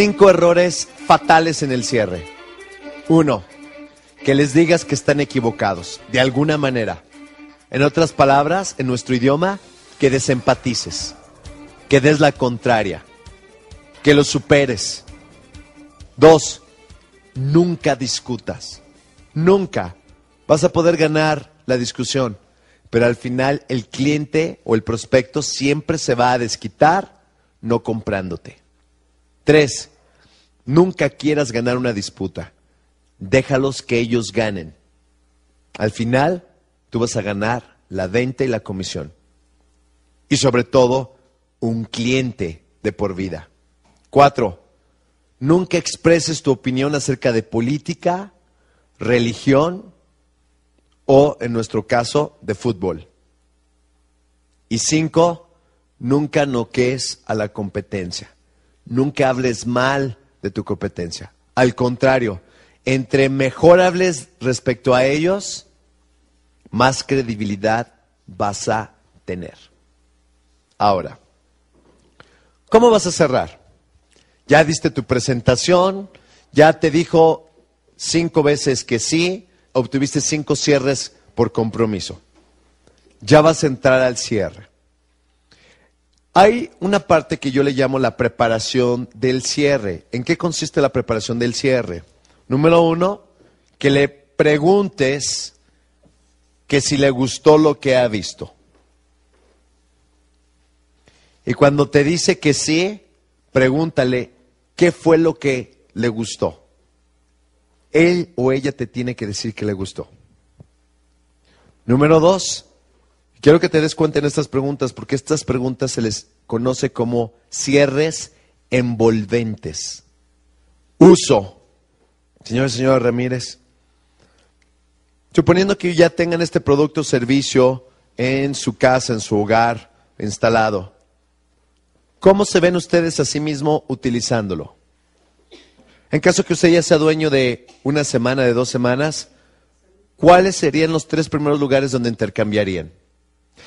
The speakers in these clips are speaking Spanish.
Cinco errores fatales en el cierre. Uno, que les digas que están equivocados, de alguna manera. En otras palabras, en nuestro idioma, que desempatices, que des la contraria, que lo superes. Dos, nunca discutas, nunca vas a poder ganar la discusión, pero al final el cliente o el prospecto siempre se va a desquitar no comprándote. Tres, nunca quieras ganar una disputa, déjalos que ellos ganen. Al final, tú vas a ganar la venta y la comisión. Y sobre todo, un cliente de por vida. Cuatro, nunca expreses tu opinión acerca de política, religión o, en nuestro caso, de fútbol. Y cinco, nunca noques a la competencia. Nunca hables mal de tu competencia. Al contrario, entre mejor hables respecto a ellos, más credibilidad vas a tener. Ahora, ¿cómo vas a cerrar? Ya diste tu presentación, ya te dijo cinco veces que sí, obtuviste cinco cierres por compromiso. Ya vas a entrar al cierre. Hay una parte que yo le llamo la preparación del cierre. ¿En qué consiste la preparación del cierre? Número uno, que le preguntes que si le gustó lo que ha visto. Y cuando te dice que sí, pregúntale qué fue lo que le gustó. Él o ella te tiene que decir que le gustó. Número dos, quiero que te des cuenta en estas preguntas, porque estas preguntas se les conoce como cierres envolventes. Uso. Señor y señora Ramírez, suponiendo que ya tengan este producto o servicio en su casa, en su hogar, instalado, ¿Cómo se ven ustedes a sí mismo utilizándolo? En caso que usted ya sea dueño de una semana, de dos semanas, ¿cuáles serían los tres primeros lugares donde intercambiarían?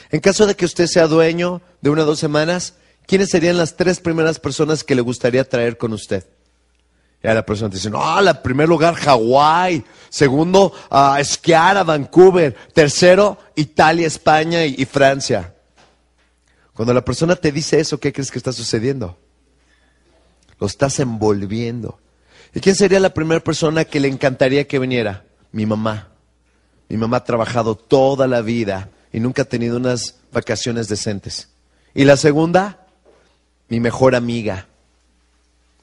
En caso de que usted sea dueño de una o dos semanas, ¿quiénes serían las tres primeras personas que le gustaría traer con usted? Ya la persona te dice, no, la primer lugar, Hawái. Segundo, esquiar a Vancouver. Tercero, Italia, España y Francia. Cuando la persona te dice eso, ¿qué crees que está sucediendo? Lo estás envolviendo. ¿Y quién sería la primera persona que le encantaría que viniera? Mi mamá. Mi mamá ha trabajado toda la vida y nunca ha tenido unas vacaciones decentes. Y la segunda, mi mejor amiga.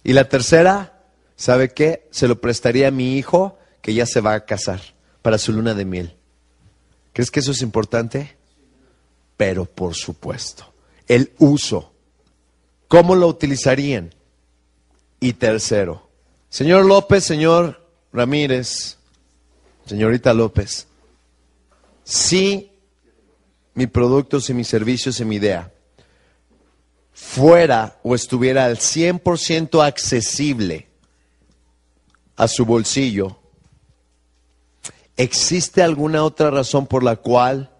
Y la tercera, ¿sabe qué? Se lo prestaría a mi hijo que ya se va a casar para su luna de miel. ¿Crees que eso es importante? Pero por supuesto el uso. ¿Cómo lo utilizarían? Y tercero, señor López, señor Ramírez, señorita López, si mi producto, si mis servicios, si mi idea fuera o estuviera al 100% accesible a su bolsillo, ¿existe alguna otra razón por la cual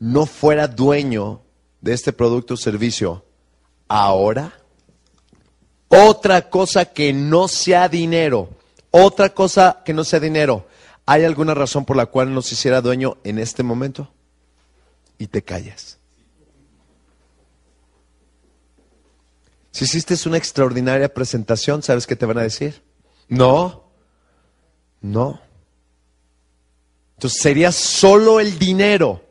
no fuera dueño de este producto o servicio ahora? Otra cosa que no sea dinero, otra cosa que no sea dinero. ¿Hay alguna razón por la cual no se hiciera dueño en este momento? Y te callas. Si hiciste una extraordinaria presentación, ¿sabes qué te van a decir? No, no. Entonces sería solo el dinero.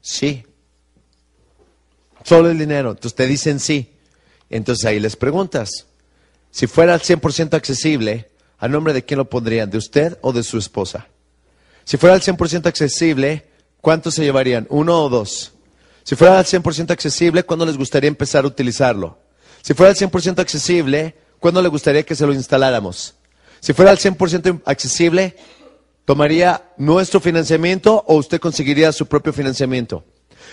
Sí, Solo el dinero. Entonces te dicen sí. Entonces ahí les preguntas. Si fuera al 100% accesible, ¿a nombre de quién lo pondrían? ¿De usted o de su esposa? Si fuera al 100% accesible, ¿cuántos se llevarían? ¿Uno o dos? Si fuera al 100% accesible, ¿cuándo les gustaría empezar a utilizarlo? Si fuera al 100% accesible, ¿cuándo le gustaría que se lo instaláramos? Si fuera al 100% accesible, ¿tomaría nuestro financiamiento o usted conseguiría su propio financiamiento?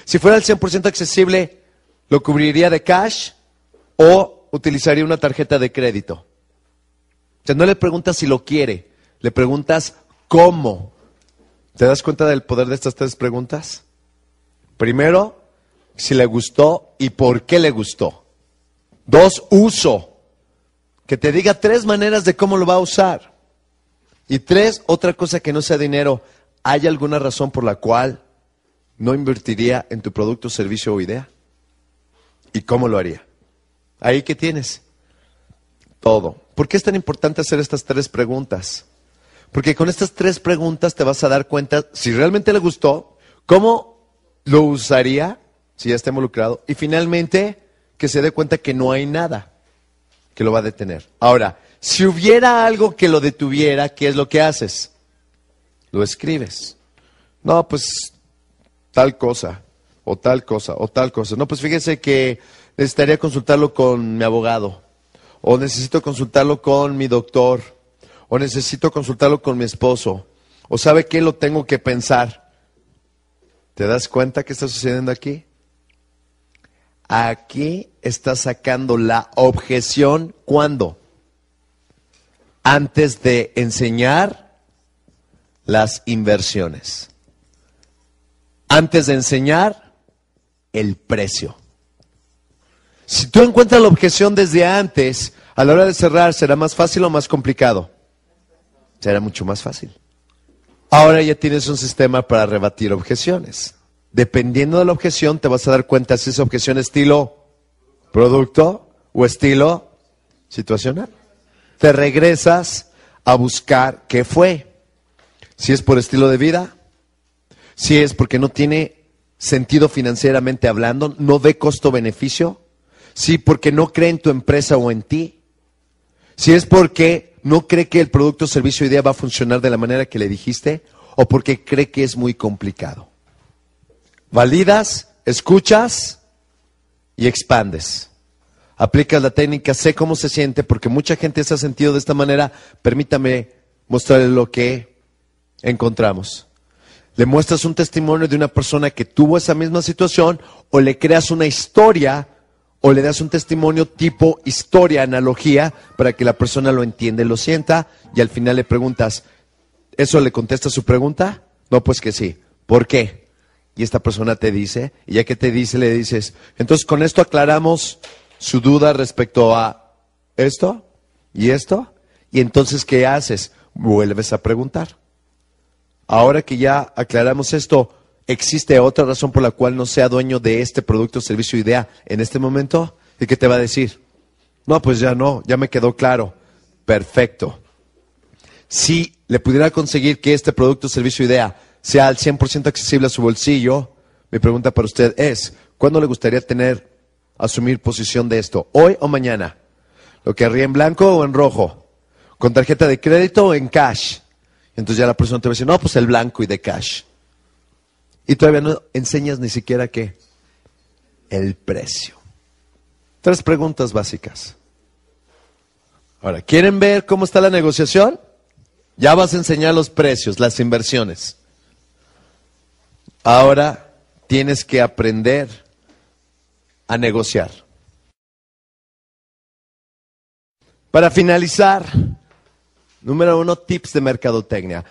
Si fuera al 100% accesible, ¿lo cubriría de cash o utilizaría una tarjeta de crédito? O sea, no le preguntas si lo quiere, le preguntas cómo. ¿Te das cuenta del poder de estas tres preguntas? Primero, si le gustó y por qué le gustó. Dos, uso. que te diga tres maneras de cómo lo va a usar. Y tres, otra cosa que no sea dinero. ¿Hay alguna razón por la cual no invertiría en tu producto, servicio o idea? ¿Y cómo lo haría? Ahí que tienes todo. ¿Por qué es tan importante hacer estas tres preguntas? Porque con estas tres preguntas te vas a dar cuenta si realmente le gustó, cómo lo usaría si ya está involucrado y finalmente que se dé cuenta que no hay nada que lo va a detener. Ahora, si hubiera algo que lo detuviera, ¿qué es lo que haces? Lo escribes. No, pues tal cosa, o tal cosa, o tal cosa. No, pues fíjese que necesitaría consultarlo con mi abogado, o necesito consultarlo con mi doctor, o necesito consultarlo con mi esposo, o sabe qué lo tengo que pensar. ¿Te das cuenta qué está sucediendo aquí? Aquí está sacando la objeción cuando? Antes de enseñar las inversiones. Antes de enseñar el precio. Si tú encuentras la objeción desde antes, a la hora de cerrar, ¿será más fácil o más complicado? Será mucho más fácil. Ahora ya tienes un sistema para rebatir objeciones. Dependiendo de la objeción, te vas a dar cuenta si es objeción estilo producto o estilo situacional. Te regresas a buscar qué fue. Si es por estilo de vida, si es porque no tiene sentido financieramente hablando, no ve costo-beneficio, si porque no cree en tu empresa o en ti, si es porque no cree que el producto, servicio o idea va a funcionar de la manera que le dijiste, o porque cree que es muy complicado. Validas, escuchas y expandes. Aplicas la técnica, sé cómo se siente, porque mucha gente se ha sentido de esta manera. Permítame mostrarle lo que encontramos. Le muestras un testimonio de una persona que tuvo esa misma situación o le creas una historia o le das un testimonio tipo historia, analogía, para que la persona lo entienda lo sienta y al final le preguntas, ¿eso le contesta su pregunta? No, pues que sí. ¿Por qué? y esta persona te dice, y ya que te dice, le dices, entonces con esto aclaramos su duda respecto a esto y esto, y entonces ¿qué haces? Vuelves a preguntar. Ahora que ya aclaramos esto, ¿existe otra razón por la cual no sea dueño de este producto, servicio, idea en este momento? ¿Y qué te va a decir? No, pues ya no, ya me quedó claro. Perfecto. Si le pudiera conseguir que este producto, servicio, idea sea al 100% accesible a su bolsillo, mi pregunta para usted es, ¿cuándo le gustaría tener, asumir posición de esto? ¿Hoy o mañana? ¿Lo querría en blanco o en rojo? ¿Con tarjeta de crédito o en cash? Entonces ya la persona te va a decir, no, pues el blanco y de cash. Y todavía no enseñas ni siquiera qué. El precio. Tres preguntas básicas. Ahora, ¿quieren ver cómo está la negociación? Ya vas a enseñar los precios, las inversiones. Ahora tienes que aprender a negociar. Para finalizar, número uno, tips de mercadotecnia.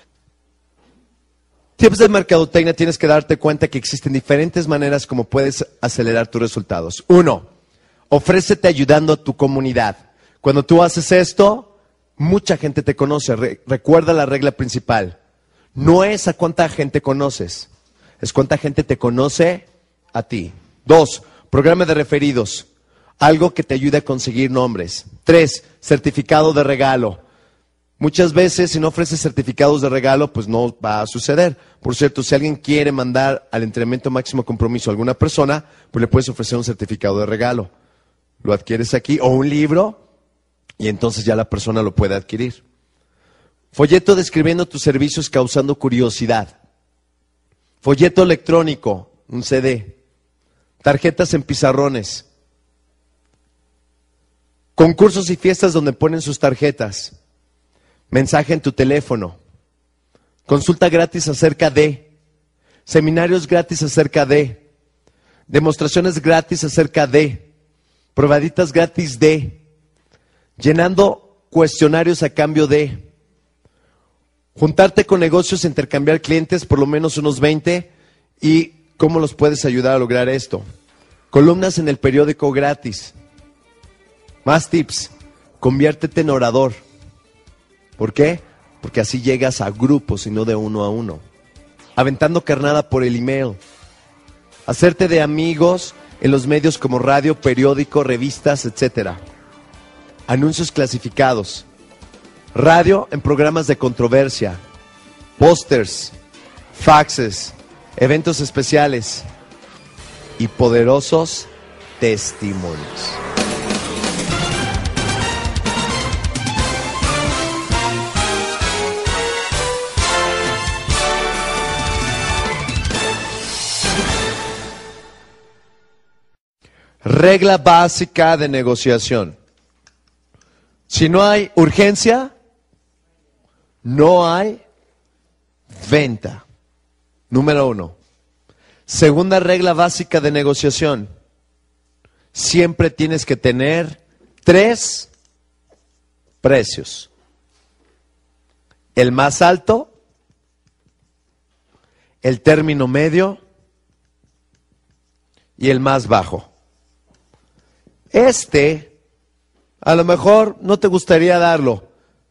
Tips de mercadotecnia tienes que darte cuenta que existen diferentes maneras como puedes acelerar tus resultados. Uno, ofrécete ayudando a tu comunidad. Cuando tú haces esto, mucha gente te conoce. recuerda la regla principal. No es a cuánta gente conoces, es cuánta gente te conoce a ti. Dos, programa de referidos. Algo que te ayude a conseguir nombres. Tres, certificado de regalo. Muchas veces si no ofreces certificados de regalo, pues no va a suceder. Por cierto, si alguien quiere mandar al entrenamiento máximo compromiso a alguna persona, pues le puedes ofrecer un certificado de regalo. Lo adquieres aquí o un libro y entonces ya la persona lo puede adquirir. Folleto describiendo tus servicios causando curiosidad folleto electrónico, un CD, tarjetas en pizarrones, concursos y fiestas donde ponen sus tarjetas, mensaje en tu teléfono, consulta gratis acerca de, seminarios gratis acerca de, demostraciones gratis acerca de, probaditas gratis de, llenando cuestionarios a cambio de, juntarte con negocios, intercambiar clientes, por lo menos unos 20, y cómo los puedes ayudar a lograr esto. Columnas en el periódico gratis. Más tips. Conviértete en orador. ¿Por qué? Porque así llegas a grupos y no de uno a uno. Aventando carnada por el email. Hacerte de amigos en los medios como radio, periódico, revistas, etc. Anuncios clasificados. Radio en programas de controversia. Pósters. Faxes. Eventos especiales. Y poderosos testimonios. Regla básica de negociación. Si no hay urgencia, no hay venta. Número uno. Segunda regla básica de negociación. Siempre tienes que tener tres precios. El más alto, el término medio y el más bajo. Este, a lo mejor no te gustaría darlo,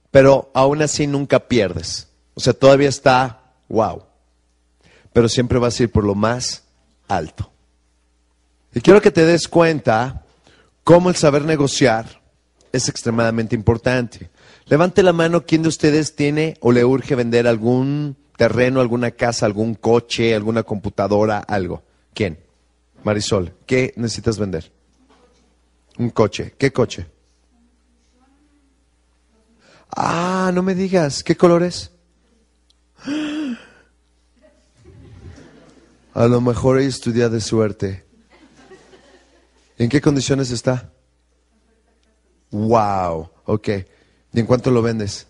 pero aún así nunca pierdes. O sea, todavía está, wow. Pero siempre vas a ir por lo más alto. Y quiero que te des cuenta cómo el saber negociar es extremadamente importante. Levante la mano quién de ustedes tiene o le urge vender algún terreno, alguna casa, algún coche, alguna computadora, algo. ¿Quién? Marisol, ¿qué necesitas vender? Un coche. ¿Qué coche? Ah, no me digas. ¿Qué color es? A lo mejor ella estudia de suerte. ¿En qué condiciones está? Wow, ok. ¿Y en cuánto lo vendes?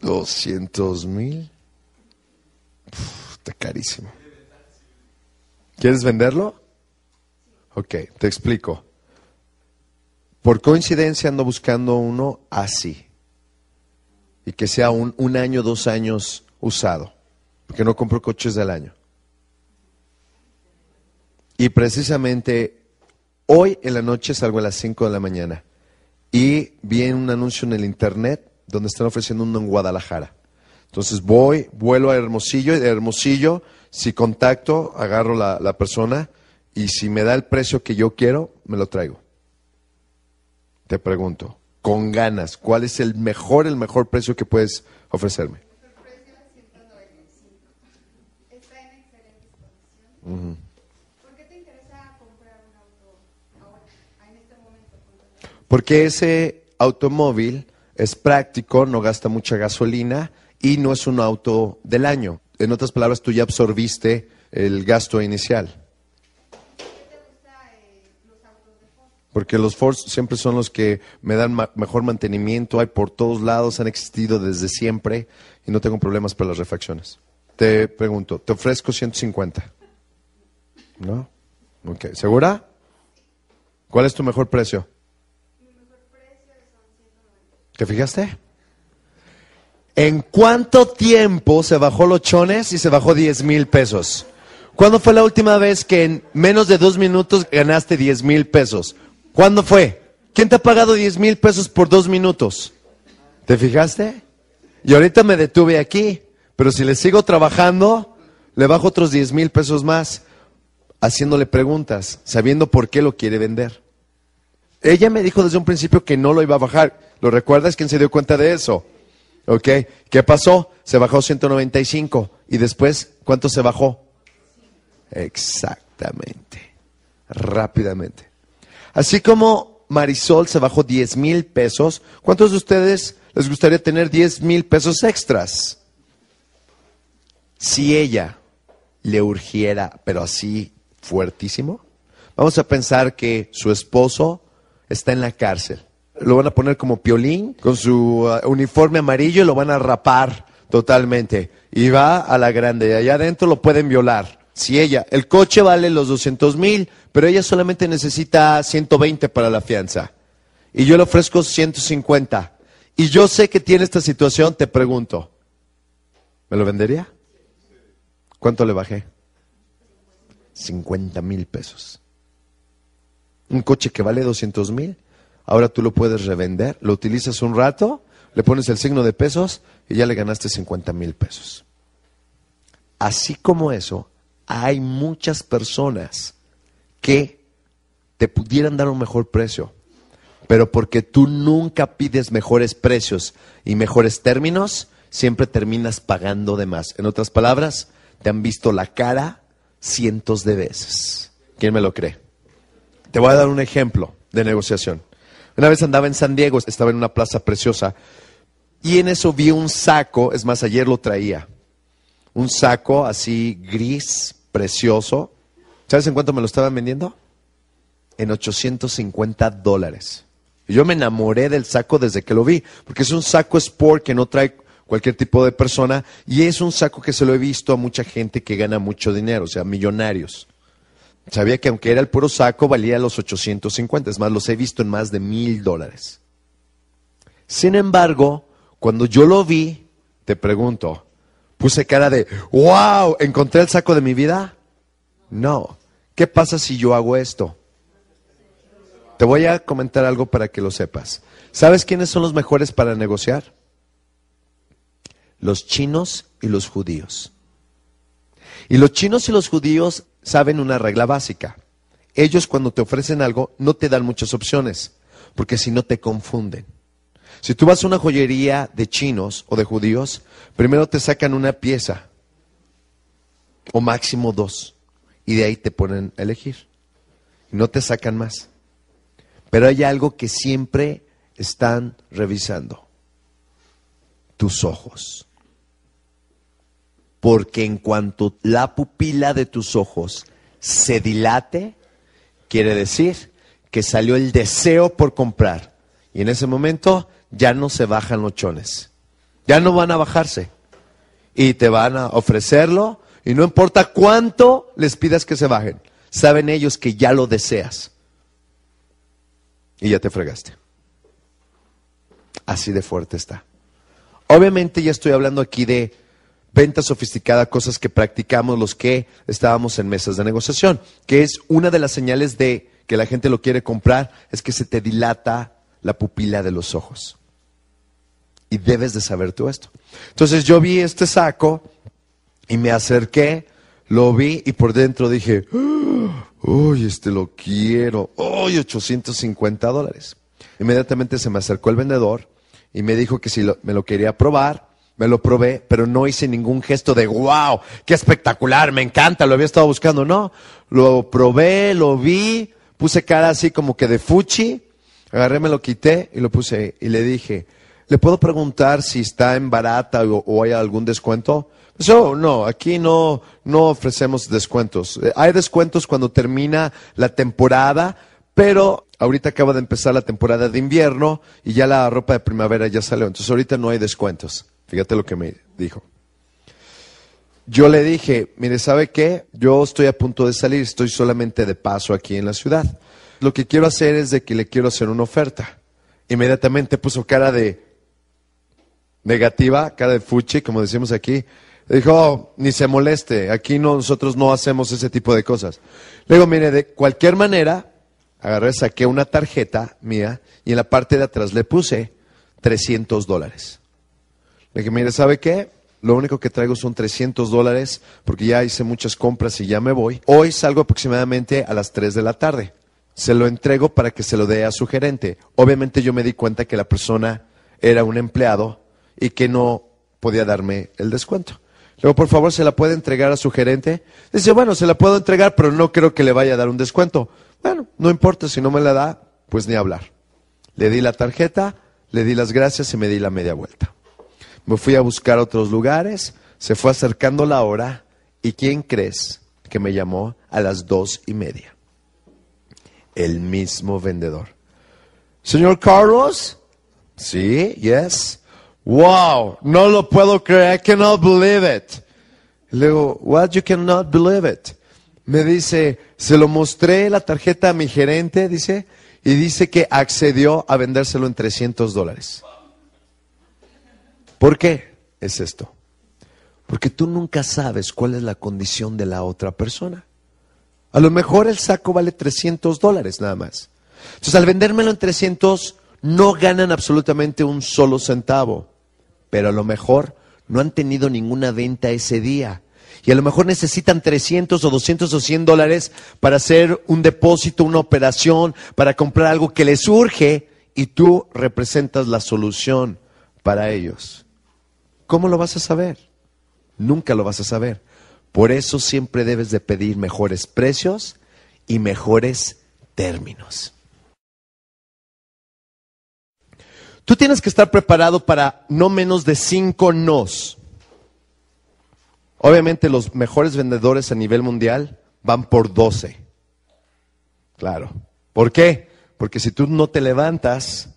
200 mil. Está carísimo. ¿Quieres venderlo? Ok, te explico. Por coincidencia ando buscando uno así. Y que sea un, un año, dos años usado. Porque no compro coches del año. Y precisamente hoy en la noche salgo a las 5 de la mañana. Y vi un anuncio en el internet donde están ofreciendo uno en Guadalajara. Entonces voy, vuelo a Hermosillo y de Hermosillo, si contacto, agarro la, la persona y si me da el precio que yo quiero, me lo traigo. Te pregunto, con ganas, ¿cuál es el mejor, el mejor precio que puedes ofrecerme? Excelentes condiciones. ¿Por qué te interesa comprar un auto ahora, en este momento? Porque ese automóvil es práctico, no gasta mucha gasolina y no es un auto del año. En otras palabras, tú ya absorbiste el gasto inicial. Porque los Ford siempre son los que me dan ma- mejor mantenimiento, hay por todos lados, han existido desde siempre y no tengo problemas para las refacciones. Te pregunto, te ofrezco 150. ¿No? Ok, ¿segura? ¿Cuál es tu mejor precio? ¿Te fijaste? ¿En cuánto tiempo se bajó los chones y se bajó 10 mil pesos? ¿Cuándo fue la última vez que en menos de dos minutos ganaste 10 mil pesos? ¿Cuándo fue? ¿Quién te ha pagado 10 mil pesos por dos minutos? ¿Te fijaste? Y ahorita me detuve aquí, pero si le sigo trabajando, le bajo otros 10 mil pesos más, haciéndole preguntas, sabiendo por qué lo quiere vender. Ella me dijo desde un principio que no lo iba a bajar. ¿Lo recuerdas? ¿Quién se dio cuenta de eso? ¿Ok? ¿Qué pasó? Se bajó 195. ¿Y después cuánto se bajó? Exactamente. Rápidamente. Así como Marisol se bajó 10 mil pesos, ¿cuántos de ustedes les gustaría tener 10 mil pesos extras? Si ella le urgiera, pero así fuertísimo, vamos a pensar que su esposo está en la cárcel. Lo van a poner como piolín, con su uh, uniforme amarillo y lo van a rapar totalmente. Y va a la grande. Y allá adentro lo pueden violar. Si ella, el coche vale los 200 mil, pero ella solamente necesita 120 para la fianza. Y yo le ofrezco 150. Y yo sé que tiene esta situación, te pregunto, ¿me lo vendería? ¿Cuánto le bajé? 50 mil pesos. Un coche que vale 200 mil, ahora tú lo puedes revender, lo utilizas un rato, le pones el signo de pesos y ya le ganaste 50 mil pesos. Así como eso, hay muchas personas que te pudieran dar un mejor precio, pero porque tú nunca pides mejores precios y mejores términos, siempre terminas pagando de más. En otras palabras, te han visto la cara cientos de veces. ¿Quién me lo cree? Te voy a dar un ejemplo de negociación. Una vez andaba en San Diego, estaba en una plaza preciosa, y en eso vi un saco, es más, ayer lo traía, un saco así gris, precioso. ¿Sabes en cuánto me lo estaban vendiendo? En 850 dólares. Yo me enamoré del saco desde que lo vi, porque es un saco sport que no trae cualquier tipo de persona y es un saco que se lo he visto a mucha gente que gana mucho dinero, o sea, millonarios. Sabía que aunque era el puro saco, valía los 850, es más, los he visto en más de mil dólares. Sin embargo, cuando yo lo vi, te pregunto, puse cara de, wow, ¿encontré el saco de mi vida? No. ¿Qué pasa si yo hago esto? Te voy a comentar algo para que lo sepas. ¿Sabes quiénes son los mejores para negociar? Los chinos y los judíos. Y los chinos y los judíos saben una regla básica. Ellos cuando te ofrecen algo no te dan muchas opciones, porque si no te confunden. Si tú vas a una joyería de chinos o de judíos, primero te sacan una pieza, o máximo dos, y de ahí te ponen a elegir. Y no te sacan más. Pero hay algo que siempre están revisando. Tus ojos. Porque en cuanto la pupila de tus ojos se dilate, quiere decir que salió el deseo por comprar. Y en ese momento ya no se bajan los chones. Ya no van a bajarse. Y te van a ofrecerlo. Y no importa cuánto les pidas que se bajen. Saben ellos que ya lo deseas. Y ya te fregaste. Así de fuerte está. Obviamente ya estoy hablando aquí de venta sofisticada, cosas que practicamos los que estábamos en mesas de negociación, que es una de las señales de que la gente lo quiere comprar, es que se te dilata la pupila de los ojos. Y debes de saber tú esto. Entonces yo vi este saco y me acerqué, lo vi y por dentro dije, uy, este lo quiero, uy, 850 dólares. Inmediatamente se me acercó el vendedor y me dijo que si me lo quería probar, me lo probé, pero no hice ningún gesto de wow, qué espectacular, me encanta, lo había estado buscando. No, lo probé, lo vi, puse cara así como que de fuchi, agarré, me lo quité y lo puse y le dije, ¿Le puedo preguntar si está en barata o, hay algún descuento? Pues, oh, no, aquí no, no ofrecemos descuentos. Eh, hay descuentos cuando termina la temporada, pero ahorita acaba de empezar la temporada de invierno y ya la ropa de primavera ya salió. Entonces ahorita no hay descuentos. Fíjate lo que me dijo. Yo le dije, mire, ¿sabe qué? Yo estoy a punto de salir, estoy solamente de paso aquí en la ciudad. Lo que quiero hacer es de que le quiero hacer una oferta. Inmediatamente puso cara de, negativa, cara de fuchi, como decimos aquí. Dijo, oh, ni se moleste, aquí nosotros no hacemos ese tipo de cosas. Luego, mire, de cualquier manera, agarré, saqué una tarjeta mía y en la parte de atrás le puse 300 dólares. Le dije, mire, ¿sabe qué? Lo único que traigo son 300 dólares porque ya hice muchas compras y ya me voy. Hoy salgo aproximadamente a las 3 de la tarde. Se lo entrego para que se lo dé a su gerente. Obviamente yo me di cuenta que la persona era un empleado y que no podía darme el descuento. Luego, por favor, ¿se la puede entregar a su gerente? Dice, bueno, se la puedo entregar, pero no creo que le vaya a dar un descuento. Bueno, no importa, si no me la da, pues ni hablar. Le di la tarjeta, le di las gracias y me di la media vuelta. Me fui a buscar otros lugares, se fue acercando la hora y ¿quién crees que me llamó a las dos y media? El mismo vendedor. Señor Carlos, sí, yes. Wow, no lo puedo creer, I cannot believe it. Le what, you cannot believe it. Me dice, se lo mostré la tarjeta a mi gerente, dice, y dice que accedió a vendérselo en 300 dólares. ¿Por qué es esto? Porque tú nunca sabes cuál es la condición de la otra persona. A lo mejor el saco vale 300 dólares nada más. Entonces, al vendérmelo en 300, no ganan absolutamente un solo centavo. Pero a lo mejor no han tenido ninguna venta ese día. Y a lo mejor necesitan 300 o 200 o 100 dólares para hacer un depósito, una operación, para comprar algo que les urge y tú representas la solución para ellos. ¿Cómo lo vas a saber? Nunca lo vas a saber. Por eso siempre debes de pedir mejores precios y mejores términos. Tú tienes que estar preparado para no menos de cinco nos. Obviamente los mejores vendedores a nivel mundial van por 12. Claro. ¿Por qué? Porque si tú no te levantas,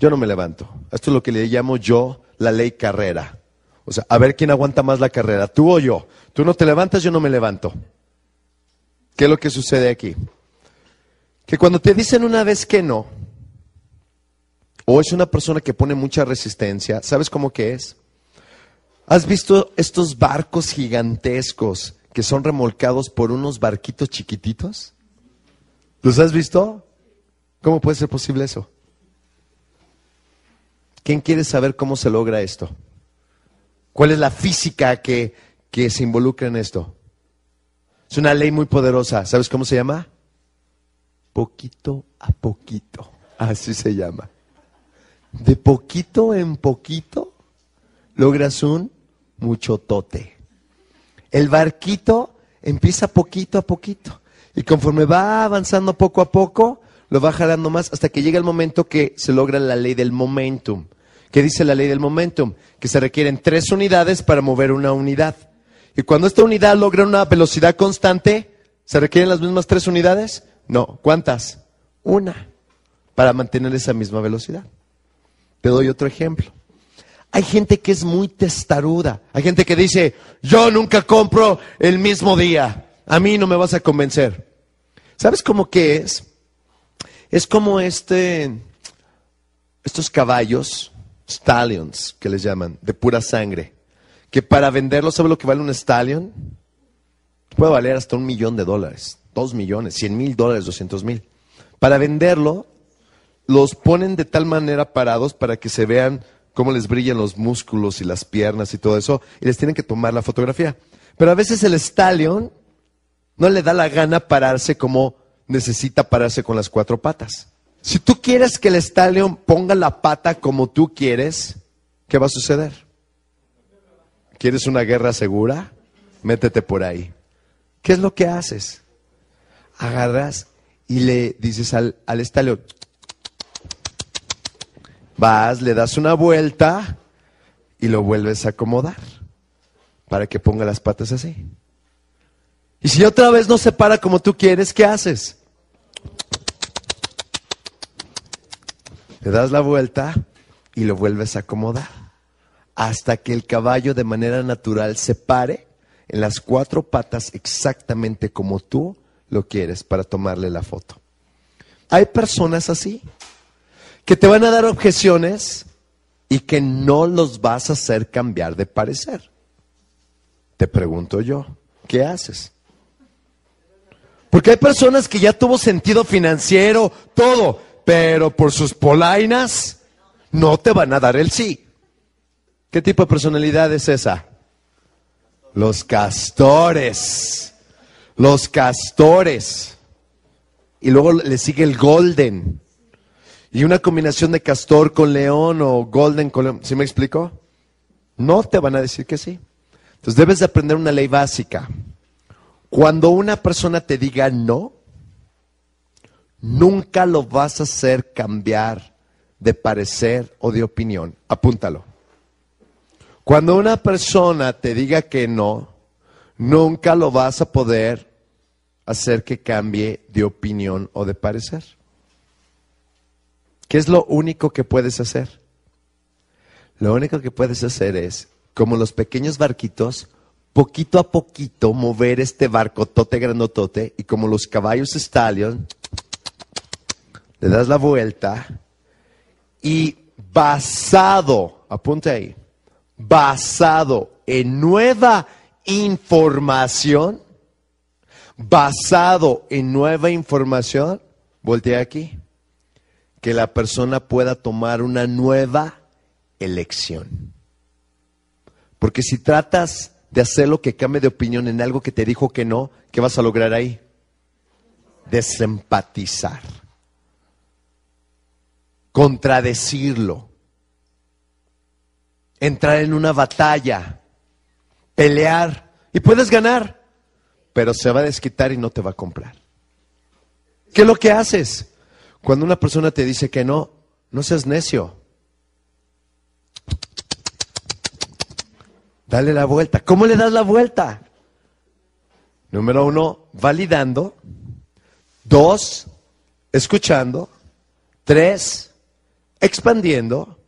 yo no me levanto. Esto es lo que le llamo yo la ley carrera. O sea, a ver quién aguanta más la carrera, tú o yo. Tú no te levantas, yo no me levanto. ¿Qué es lo que sucede aquí? Que cuando te dicen una vez que no, o es una persona que pone mucha resistencia, ¿sabes cómo que es? ¿Has visto estos barcos gigantescos que son remolcados por unos barquitos chiquititos? ¿Los has visto? ¿Cómo puede ser posible eso? ¿Quién quiere saber cómo se logra esto? ¿Cuál es la física que, que se involucra en esto? Es una ley muy poderosa. ¿Sabes cómo se llama? Poquito a poquito. Así se llama. De poquito en poquito logras un muchotote. El barquito empieza poquito a poquito. Y conforme va avanzando poco a poco, lo va jalando más hasta que llega el momento que se logra la ley del momentum. ¿Qué dice la ley del momentum? Que se requieren tres unidades para mover una unidad. Y cuando esta unidad logra una velocidad constante, ¿se requieren las mismas tres unidades? No. ¿Cuántas? Una. Para mantener esa misma velocidad. Te doy otro ejemplo. Hay gente que es muy testaruda. Hay gente que dice, yo nunca compro el mismo día. A mí no me vas a convencer. ¿Sabes cómo que es? Es como este, estos caballos, stallions, que les llaman, de pura sangre, que para venderlos, ¿sabe lo que vale un stallion? Puede valer hasta un millón de dólares, dos millones, cien mil dólares, doscientos mil. Para venderlo, los ponen de tal manera parados para que se vean cómo les brillan los músculos y las piernas y todo eso, y les tienen que tomar la fotografía. Pero a veces el stallion no le da la gana pararse como necesita pararse con las cuatro patas. Si tú quieres que el stallion ponga la pata como tú quieres, ¿qué va a suceder? ¿Quieres una guerra segura? Métete por ahí. ¿Qué es lo que haces? Agarras y le dices al, al vas, le das una vuelta y lo vuelves a acomodar para que ponga las patas así. Y si otra vez no se para como tú quieres, ¿qué haces? Le das la vuelta y lo vuelves a acomodar hasta que el caballo de manera natural se pare en las cuatro patas exactamente como tú lo quieres para tomarle la foto. Hay personas así que te van a dar objeciones y que no los vas a hacer cambiar de parecer. Te pregunto yo, ¿qué haces? Porque hay personas que ya tuvo sentido financiero, todo, pero por sus polainas no te van a dar el sí. ¿Qué tipo de personalidad es esa? Los castores. Los castores. Y luego le sigue el golden. Y una combinación de castor con león o golden con león. ¿Sí me explico? No te van a decir que sí. Entonces debes de aprender una ley básica. Cuando una persona te diga no, nunca lo vas a hacer cambiar de parecer o de opinión. Apúntalo. Cuando una persona te diga que no, nunca lo vas a poder hacer que cambie de opinión o de parecer. ¿Qué es lo único que puedes hacer? Lo único que puedes hacer es, como los pequeños barquitos, poquito a poquito mover este barco tote grandotote y como los caballos stallion, le das la vuelta y basado, apunte ahí, basado en nueva información, basado en nueva información, voltea aquí que la persona pueda tomar una nueva elección. Porque si tratas de hacer lo que cambie de opinión en algo que te dijo que no, ¿qué vas a lograr ahí? Desempatizar. Contradecirlo. Entrar en una batalla. Pelear. Y puedes ganar. Pero se va a desquitar y no te va a comprar. ¿Qué es lo que haces? Cuando una persona te dice que no, no seas necio. Dale la vuelta. ¿Cómo le das la vuelta? Número uno, validando. Dos, escuchando. Tres, expandiendo.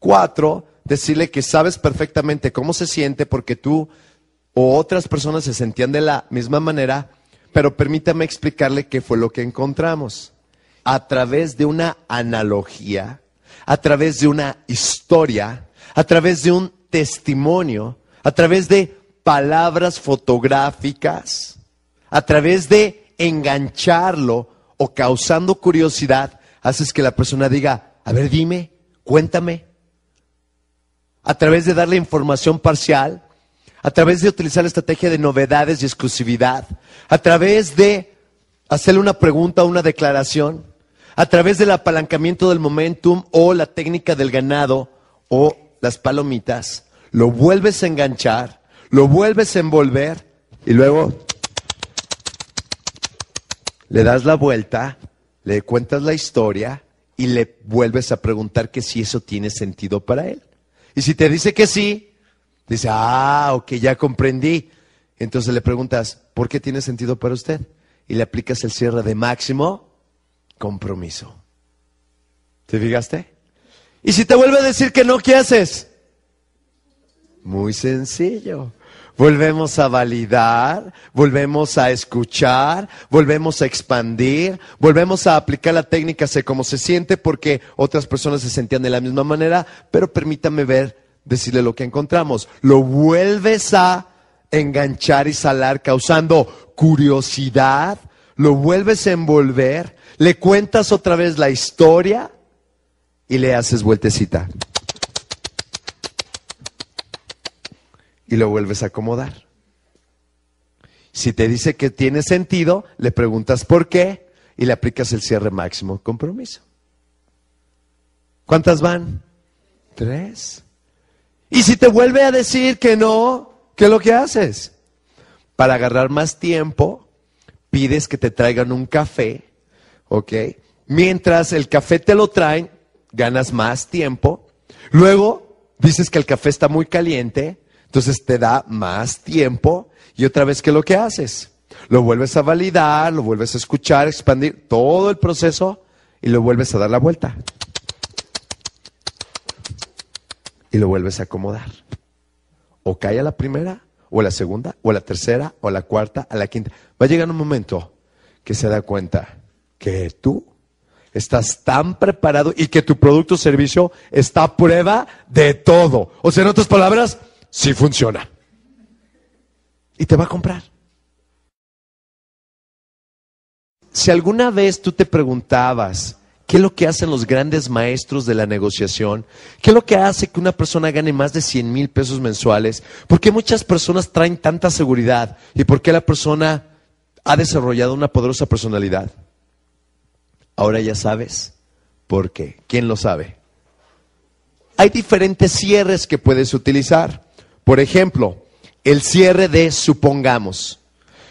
Cuatro, decirle que sabes perfectamente cómo se siente porque tú o otras personas se sentían de la misma manera, pero permítame explicarle qué fue lo que encontramos. A través de una analogía, a través de una historia, a través de un testimonio, a través de palabras fotográficas, a través de engancharlo o causando curiosidad, haces que la persona diga, a ver, dime, cuéntame. A través de darle información parcial, a través de utilizar la estrategia de novedades y exclusividad, a través de hacerle una pregunta o una declaración, a través del apalancamiento del momentum o la técnica del ganado o las palomitas, lo vuelves a enganchar, lo vuelves a envolver y luego le das la vuelta, le cuentas la historia y le vuelves a preguntar que si eso tiene sentido para él. Y si te dice que sí, dice, ah, ok, ya comprendí. Entonces le preguntas, ¿por qué tiene sentido para usted? Y le aplicas el cierre de máximo compromiso. ¿Te fijaste? Y si te vuelve a decir que no, ¿qué haces? Muy sencillo. Volvemos a validar, volvemos a escuchar, volvemos a expandir, volvemos a aplicar la técnica sé cómo se siente porque otras personas se sentían de la misma manera, pero permítame ver, decirle lo que encontramos. Lo vuelves a enganchar y salar causando curiosidad, lo vuelves a envolver, le cuentas otra vez la historia y le haces vueltecita. Y lo vuelves a acomodar. Si te dice que tiene sentido, le preguntas por qué y le aplicas el cierre máximo compromiso. ¿Cuántas van? Tres. Y si te vuelve a decir que no, ¿qué es lo que haces? Para agarrar más tiempo, pides que te traigan un café, ¿ok? Mientras el café te lo traen, ganas más tiempo. Luego dices que el café está muy caliente, entonces te da más tiempo y otra vez, ¿qué es lo que haces? Lo vuelves a validar, lo vuelves a escuchar, expandir todo el proceso y lo vuelves a dar la vuelta. Y lo vuelves a acomodar. O cae a la primera, o a la segunda, o a la tercera, o a la cuarta, a la quinta. Va a llegar un momento que se da cuenta que tú estás tan preparado y que tu producto o servicio está a prueba de todo. O sea, en otras palabras, sí funciona. Y te va a comprar. Si alguna vez tú te preguntabas, ¿qué es lo que hacen los grandes maestros de la negociación? ¿Qué es lo que hace que una persona gane más de 100 mil pesos mensuales? ¿Por qué muchas personas traen tanta seguridad? ¿Y por qué la persona ha desarrollado una poderosa personalidad? Ahora ya sabes por qué. ¿Quién lo sabe? Hay diferentes cierres que puedes utilizar. Por ejemplo, el cierre de supongamos.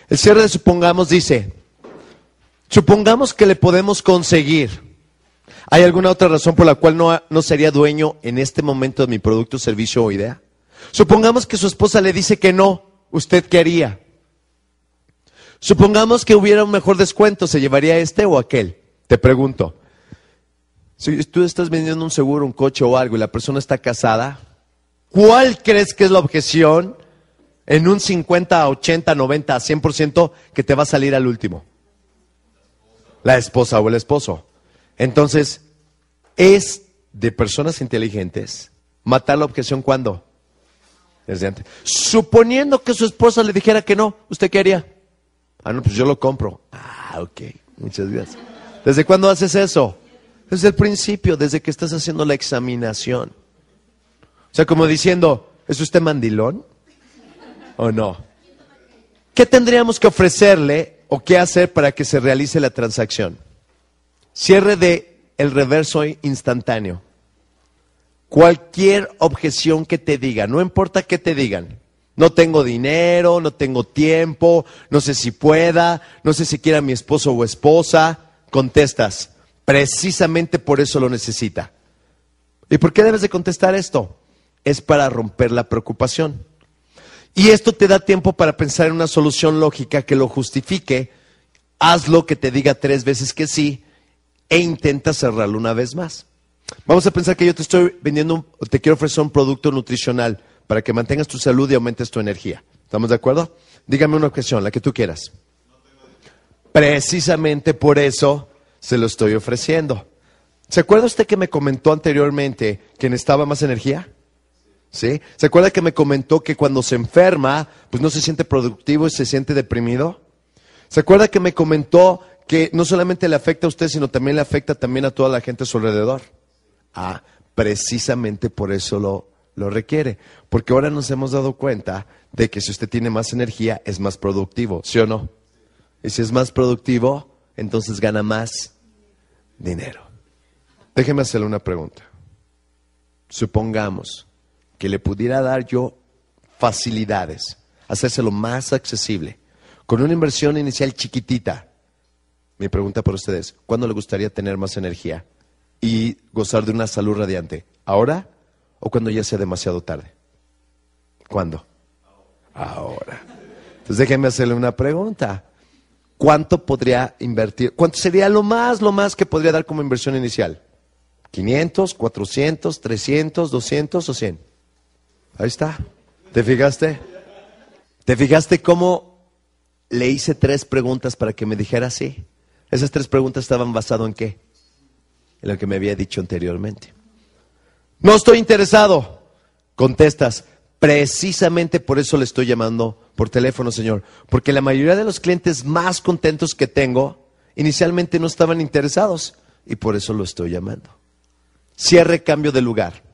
El cierre de supongamos dice, supongamos que le podemos conseguir. ¿Hay alguna otra razón por la cual no, no sería dueño en este momento de mi producto, servicio o idea? Supongamos que su esposa le dice que no, ¿usted qué haría? Supongamos que hubiera un mejor descuento, ¿se llevaría este o aquel? Te pregunto. Si tú estás vendiendo un seguro, un coche o algo y la persona está casada, ¿Cuál crees que es la objeción en un 50, 80, 90, 100% que te va a salir al último? La esposa o el esposo. Entonces, es de personas inteligentes matar la objeción cuando? Desde antes. Suponiendo que su esposa le dijera que no, ¿usted qué haría? Ah, no, pues yo lo compro. Ah, ok, muchas gracias. ¿Desde cuándo haces eso? Desde el principio, desde que estás haciendo la examinación. O sea, como diciendo, ¿es usted mandilón? ¿O no? ¿Qué tendríamos que ofrecerle o qué hacer para que se realice la transacción? Cierre de el reverso instantáneo. Cualquier objeción que te digan, no importa qué te digan. No tengo dinero, no tengo tiempo, no sé si pueda, no sé si quiera mi esposo o esposa. Contestas, precisamente por eso lo necesita. ¿Y por qué debes de contestar esto? Es para romper la preocupación. Y esto te da tiempo para pensar en una solución lógica que lo justifique. Hazlo que te diga tres veces que sí e intenta cerrarlo una vez más. Vamos a pensar que yo te estoy vendiendo, te quiero ofrecer un producto nutricional para que mantengas tu salud y aumentes tu energía. ¿Estamos de acuerdo? Dígame una ocasión, la que tú quieras. Precisamente por eso se lo estoy ofreciendo. ¿Se acuerda usted que me comentó anteriormente que necesitaba más energía? ¿Sí? ¿Se acuerda que me comentó que cuando se enferma, pues no se siente productivo y se siente deprimido? ¿Se acuerda que me comentó que no solamente le afecta a usted, sino también le afecta también a toda la gente a su alrededor? Ah, precisamente por eso lo, lo requiere. Porque ahora nos hemos dado cuenta de que si usted tiene más energía, es más productivo, ¿sí o no? Y si es más productivo, entonces gana más dinero. Déjeme hacerle una pregunta. Supongamos que le pudiera dar yo facilidades, hacérselo más accesible, con una inversión inicial chiquitita. Mi pregunta para ustedes, ¿cuándo le gustaría tener más energía y gozar de una salud radiante? ¿Ahora o cuando ya sea demasiado tarde? ¿Cuándo? Ahora. Entonces déjenme hacerle una pregunta. ¿Cuánto podría invertir? ¿Cuánto sería lo más, lo más que podría dar como inversión inicial? ¿500, 400, 300, 200 o 100? Ahí está. ¿Te fijaste? ¿Te fijaste cómo le hice tres preguntas para que me dijera sí? Esas tres preguntas estaban basadas en qué? En lo que me había dicho anteriormente. No estoy interesado. Contestas, precisamente por eso le estoy llamando por teléfono, señor. Porque la mayoría de los clientes más contentos que tengo inicialmente no estaban interesados y por eso lo estoy llamando. Cierre cambio de lugar.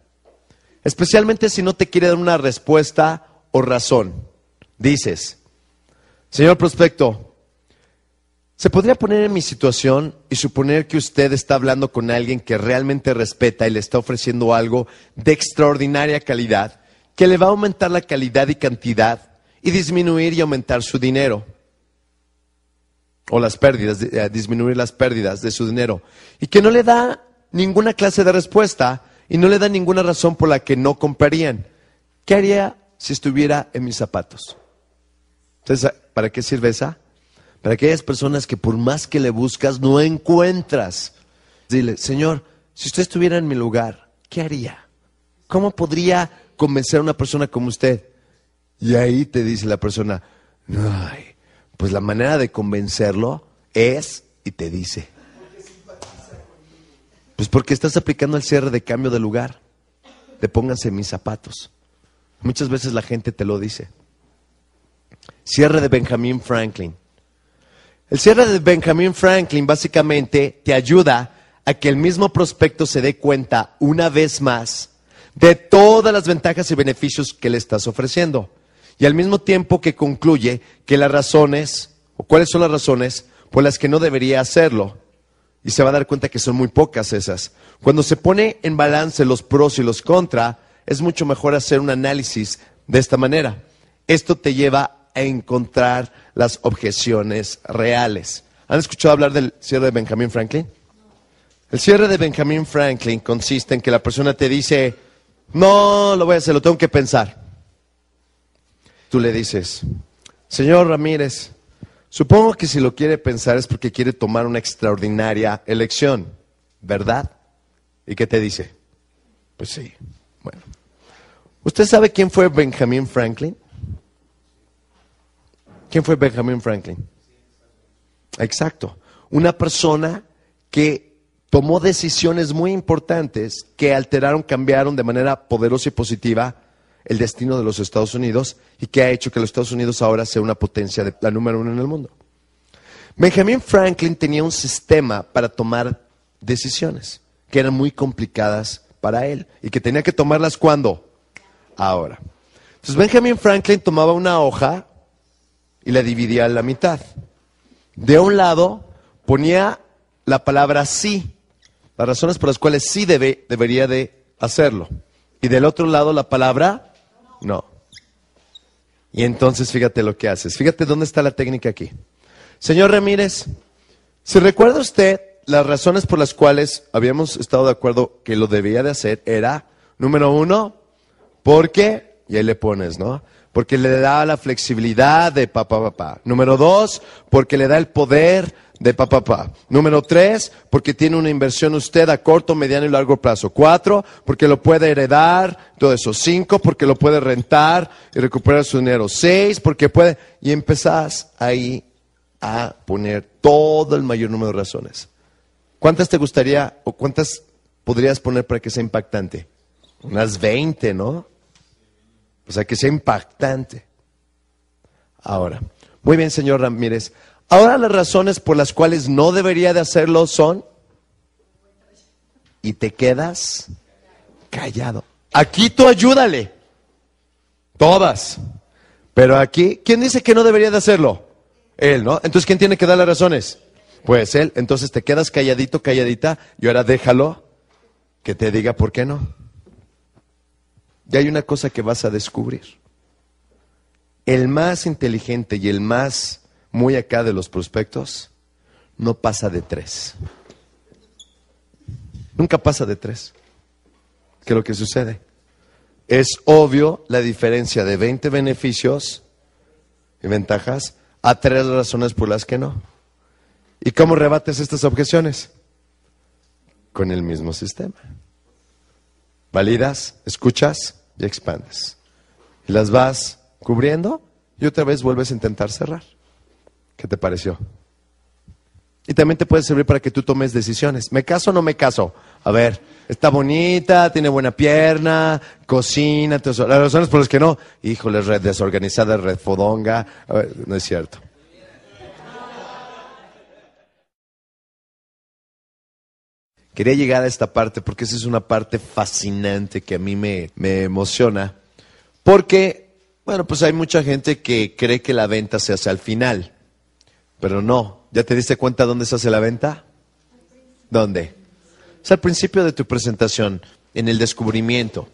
Especialmente si no te quiere dar una respuesta o razón. Dices, señor prospecto, ¿Se podría poner en mi situación y suponer que usted está hablando con alguien que realmente respeta y le está ofreciendo algo de extraordinaria calidad, que le va a aumentar la calidad y cantidad y disminuir y aumentar su dinero? O las pérdidas, eh, disminuir las pérdidas de su dinero. Y que no le da ninguna clase de respuesta y no le da ninguna razón por la que no comprarían. ¿Qué haría si estuviera en mis zapatos? Entonces, ¿para qué sirve esa? Para aquellas personas que por más que le buscas no encuentras. Dile, Señor, si usted estuviera en mi lugar, ¿qué haría? ¿Cómo podría convencer a una persona como usted? Y ahí te dice la persona, ay, pues la manera de convencerlo es, y te dice, porque estás aplicando el cierre de cambio de lugar, de pónganse mis zapatos. Muchas veces la gente te lo dice. Cierre de Benjamin Franklin. El cierre de Benjamin Franklin básicamente te ayuda a que el mismo prospecto se dé cuenta una vez más de todas las ventajas y beneficios que le estás ofreciendo. Y al mismo tiempo que concluye que las razones, o cuáles son las razones por las que no debería hacerlo. Y se va a dar cuenta que son muy pocas esas. Cuando se pone en balance los pros y los contra, es mucho mejor hacer un análisis de esta manera. Esto te lleva a encontrar las objeciones reales. ¿Han escuchado hablar del cierre de Benjamin Franklin? El cierre de Benjamin Franklin consiste en que la persona te dice, no lo voy a hacer, lo tengo que pensar. Tú le dices, señor Ramírez, supongo que si lo quiere pensar es porque quiere tomar una extraordinaria elección, ¿verdad? ¿Y qué te dice? Pues sí, bueno. ¿Usted sabe quién fue Benjamin Franklin? ¿Quién fue Benjamin Franklin? Exacto. Una persona que tomó decisiones muy importantes que alteraron, cambiaron de manera poderosa y positiva el destino de los Estados Unidos y que ha hecho que los Estados Unidos ahora sea una potencia de la número uno en el mundo. Benjamin Franklin tenía un sistema para tomar decisiones. que eran muy complicadas para él y que tenía que tomarlas cuando? Ahora. Entonces Benjamin Franklin tomaba una hoja y la dividía a la mitad. De un lado ponía la palabra sí, las razones por las cuales sí debe, debería de hacerlo. Y del otro lado la palabra no. Y entonces fíjate lo que haces. Fíjate dónde está la técnica aquí. Señor Ramírez, si recuerda usted las razones por las cuales habíamos estado de acuerdo que lo debía de hacer, era, número uno, porque, y ahí le pones, ¿no? Porque le da la flexibilidad de papá, papá. Número dos, porque le da el poder de papá, papá. Número tres, porque tiene una inversión usted a corto, mediano y largo plazo. Cuatro, porque lo puede heredar, todo eso. Cinco, porque lo puede rentar y recuperar su dinero. Seis, porque puede, y empezás ahí a poner todo el mayor número de razones. ¿Cuántas te gustaría o cuántas podrías poner para que sea impactante? Unas 20, ¿no? O sea, que sea impactante. Ahora, muy bien, señor Ramírez. Ahora las razones por las cuales no debería de hacerlo son y te quedas callado. Aquí tú ayúdale. Todas. Pero aquí, ¿quién dice que no debería de hacerlo? Él, ¿no? Entonces, ¿quién tiene que dar las razones? Pues él. Entonces te quedas calladito, calladita, y ahora déjalo que te diga por qué no. Y hay una cosa que vas a descubrir. El más inteligente y el más muy acá de los prospectos no pasa de tres. Nunca pasa de tres. ¿Qué es lo que sucede? Es obvio la diferencia de 20 beneficios y ventajas a tres razones por las que no. ¿Y cómo rebates estas objeciones? Con el mismo sistema. Validas, escuchas y expandes. Y las vas cubriendo y otra vez vuelves a intentar cerrar. ¿Qué te pareció? Y también te puede servir para que tú tomes decisiones. ¿Me caso o no me caso? A ver, está bonita, tiene buena pierna, cocina, las razones por las que no. Híjole, red desorganizada, red fodonga. no es cierto. Quería llegar a esta parte porque esa es una parte fascinante que a mí me, me emociona. Porque, bueno, pues hay mucha gente que cree que la venta se hace al final. Pero no. ¿Ya te diste cuenta dónde se hace la venta? ¿Dónde? Es al principio de tu presentación, en el descubrimiento.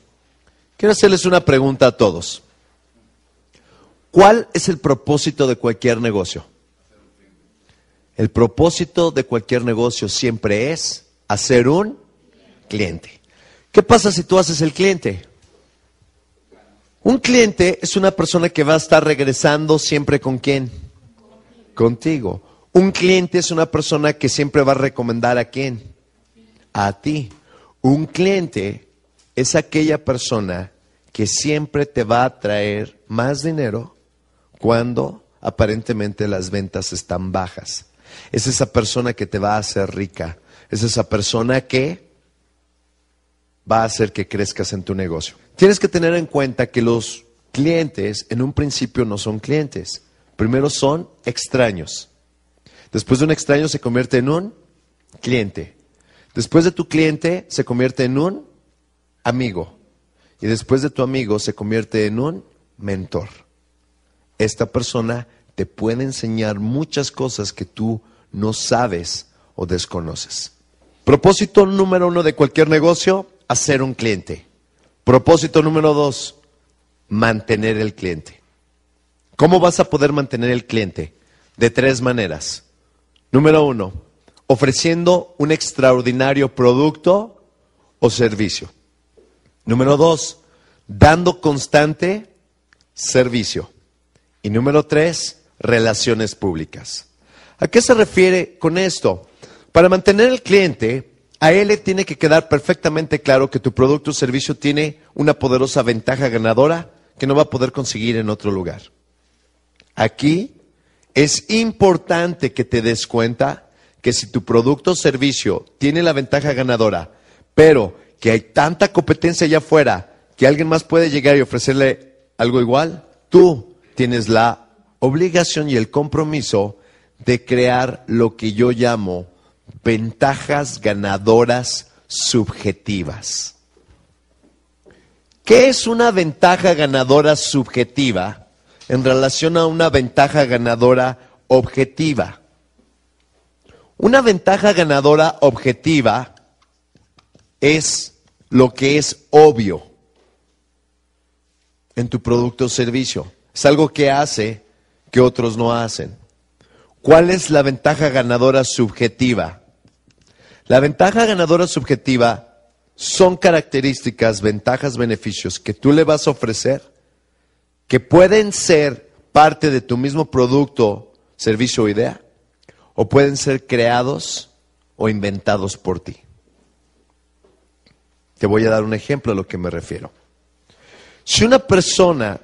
Quiero hacerles una pregunta a todos. ¿Cuál es el propósito de cualquier negocio? El propósito de cualquier negocio siempre es hacer un cliente. ¿Qué pasa si tú haces el cliente? Un cliente es una persona que va a estar regresando siempre con quién? Contigo. Un cliente es una persona que siempre va a recomendar a quién? A ti. Un cliente es aquella persona que siempre te va a traer más dinero cuando aparentemente las ventas están bajas. Es esa persona que te va a hacer rica es esa persona que va a hacer que crezcas en tu negocio. Tienes que tener en cuenta que los clientes en un principio no son clientes. Primero son extraños. Después de un extraño se convierte en un cliente. Después de tu cliente se convierte en un amigo. Y después de tu amigo se convierte en un mentor. Esta persona te puede enseñar muchas cosas que tú no sabes o desconoces. Propósito número uno de cualquier negocio, hacer un cliente. Propósito número dos, mantener el cliente. ¿Cómo vas a poder mantener el cliente? De tres maneras. Número uno, ofreciendo un extraordinario producto o servicio. Número dos, dando constante servicio. Y número tres, relaciones públicas. ¿A qué se refiere con esto? Para mantener el cliente, a él le tiene que quedar perfectamente claro que tu producto o servicio tiene una poderosa ventaja ganadora que no va a poder conseguir en otro lugar. Aquí es importante que te des cuenta que si tu producto o servicio tiene la ventaja ganadora, pero que hay tanta competencia allá afuera que alguien más puede llegar y ofrecerle algo igual, tú tienes la obligación y el compromiso de crear lo que yo llamo ventajas ganadoras subjetivas. ¿Qué es una ventaja ganadora subjetiva en relación a una ventaja ganadora objetiva? Una ventaja ganadora objetiva es lo que es obvio en tu producto o servicio. Es algo que hace que otros no hacen. ¿Cuál es la ventaja ganadora subjetiva? La ventaja ganadora subjetiva son características, ventajas, beneficios que tú le vas a ofrecer que pueden ser parte de tu mismo producto, servicio o idea, o pueden ser creados o inventados por ti. Te voy a dar un ejemplo a lo que me refiero. Si una persona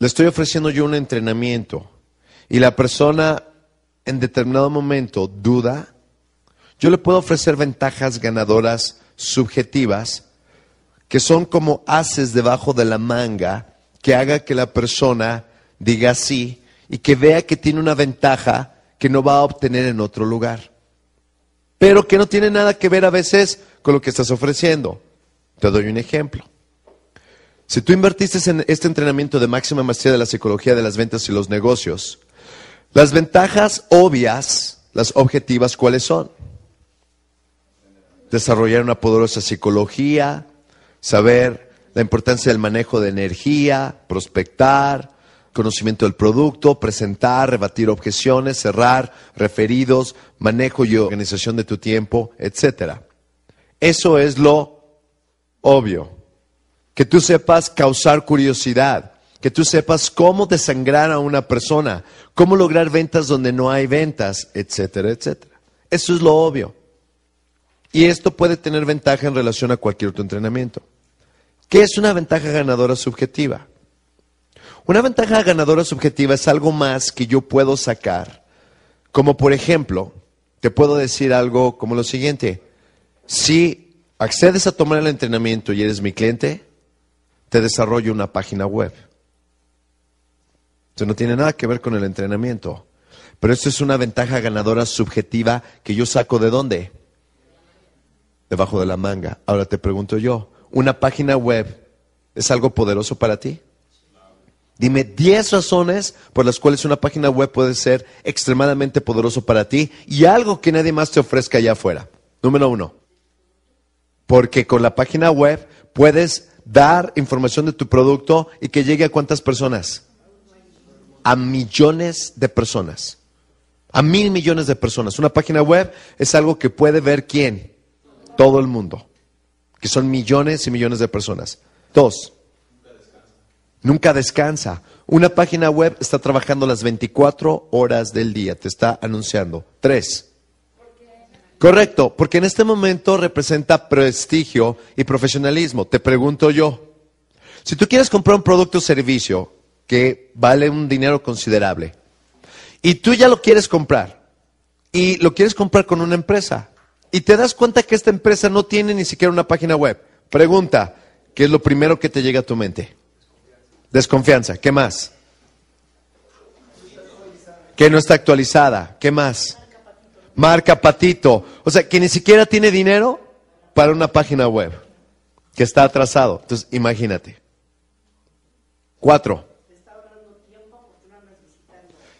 le estoy ofreciendo yo un entrenamiento y la persona en determinado momento duda, yo le puedo ofrecer ventajas ganadoras subjetivas que son como haces debajo de la manga que haga que la persona diga sí y que vea que tiene una ventaja que no va a obtener en otro lugar. Pero que no tiene nada que ver a veces con lo que estás ofreciendo. Te doy un ejemplo. Si tú invertiste en este entrenamiento de máxima maestría de la psicología de las ventas y los negocios, las ventajas obvias, las objetivas, ¿cuáles son? Desarrollar una poderosa psicología, saber la importancia del manejo de energía, prospectar, conocimiento del producto, presentar, rebatir objeciones, cerrar, referidos, manejo y organización de tu tiempo, etcétera. Eso es lo obvio. Que tú sepas causar curiosidad, que tú sepas cómo desangrar a una persona, cómo lograr ventas donde no hay ventas, etcétera, etcétera. Eso es lo obvio. Y esto puede tener ventaja en relación a cualquier otro entrenamiento. ¿Qué es una ventaja ganadora subjetiva? Una ventaja ganadora subjetiva es algo más que yo puedo sacar. Como por ejemplo, te puedo decir algo como lo siguiente. Si accedes a tomar el entrenamiento y eres mi cliente, te desarrollo una página web. Esto no tiene nada que ver con el entrenamiento. Pero esto es una ventaja ganadora subjetiva que yo saco de dónde? Debajo de la manga. Ahora te pregunto yo, ¿una página web es algo poderoso para ti? Dime 10 razones por las cuales una página web puede ser extremadamente poderoso para ti y algo que nadie más te ofrezca allá afuera. Número uno, porque con la página web puedes dar información de tu producto y que llegue a cuántas personas? A millones de personas. A mil millones de personas. Una página web es algo que puede ver quién? Todo el mundo. Que son millones y millones de personas. Dos. Nunca descansa. Una página web está trabajando las 24 horas del día. Te está anunciando. Tres. Correcto, porque en este momento representa prestigio y profesionalismo. Te pregunto yo, si tú quieres comprar un producto o servicio que vale un dinero considerable y tú ya lo quieres comprar y lo quieres comprar con una empresa y te das cuenta que esta empresa no tiene ni siquiera una página web, pregunta, ¿qué es lo primero que te llega a tu mente? Desconfianza, ¿qué más? Que no está actualizada, ¿qué más? marca Patito. O sea, que ni siquiera tiene dinero para una página web, que está atrasado. Entonces, imagínate. Cuatro.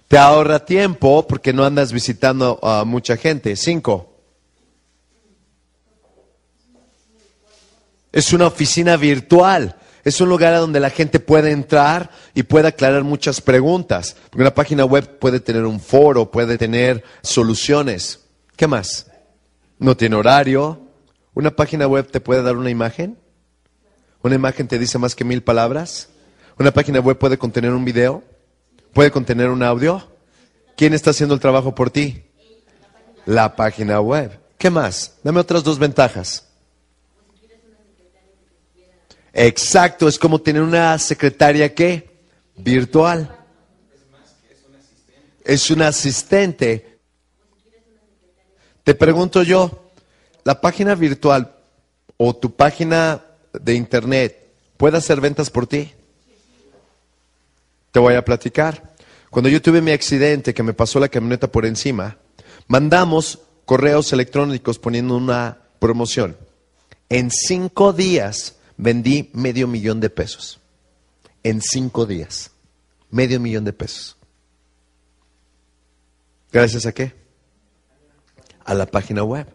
Te ahorra tiempo porque no andas visitando a mucha gente. Cinco. Es una oficina virtual. Es un lugar a donde la gente puede entrar y puede aclarar muchas preguntas. Porque una página web puede tener un foro, puede tener soluciones. ¿Qué más? No tiene horario. ¿Una página web te puede dar una imagen? ¿Una imagen te dice más que mil palabras? ¿Una página web puede contener un video? ¿Puede contener un audio? ¿Quién está haciendo el trabajo por ti? La página web. ¿Qué más? Dame otras dos ventajas. Exacto, es como tener una secretaria que virtual. Es un asistente. Te pregunto yo, ¿la página virtual o tu página de internet puede hacer ventas por ti? Te voy a platicar. Cuando yo tuve mi accidente que me pasó la camioneta por encima, mandamos correos electrónicos poniendo una promoción. En cinco días vendí medio millón de pesos. En cinco días. Medio millón de pesos. ¿Gracias a qué? A la página web.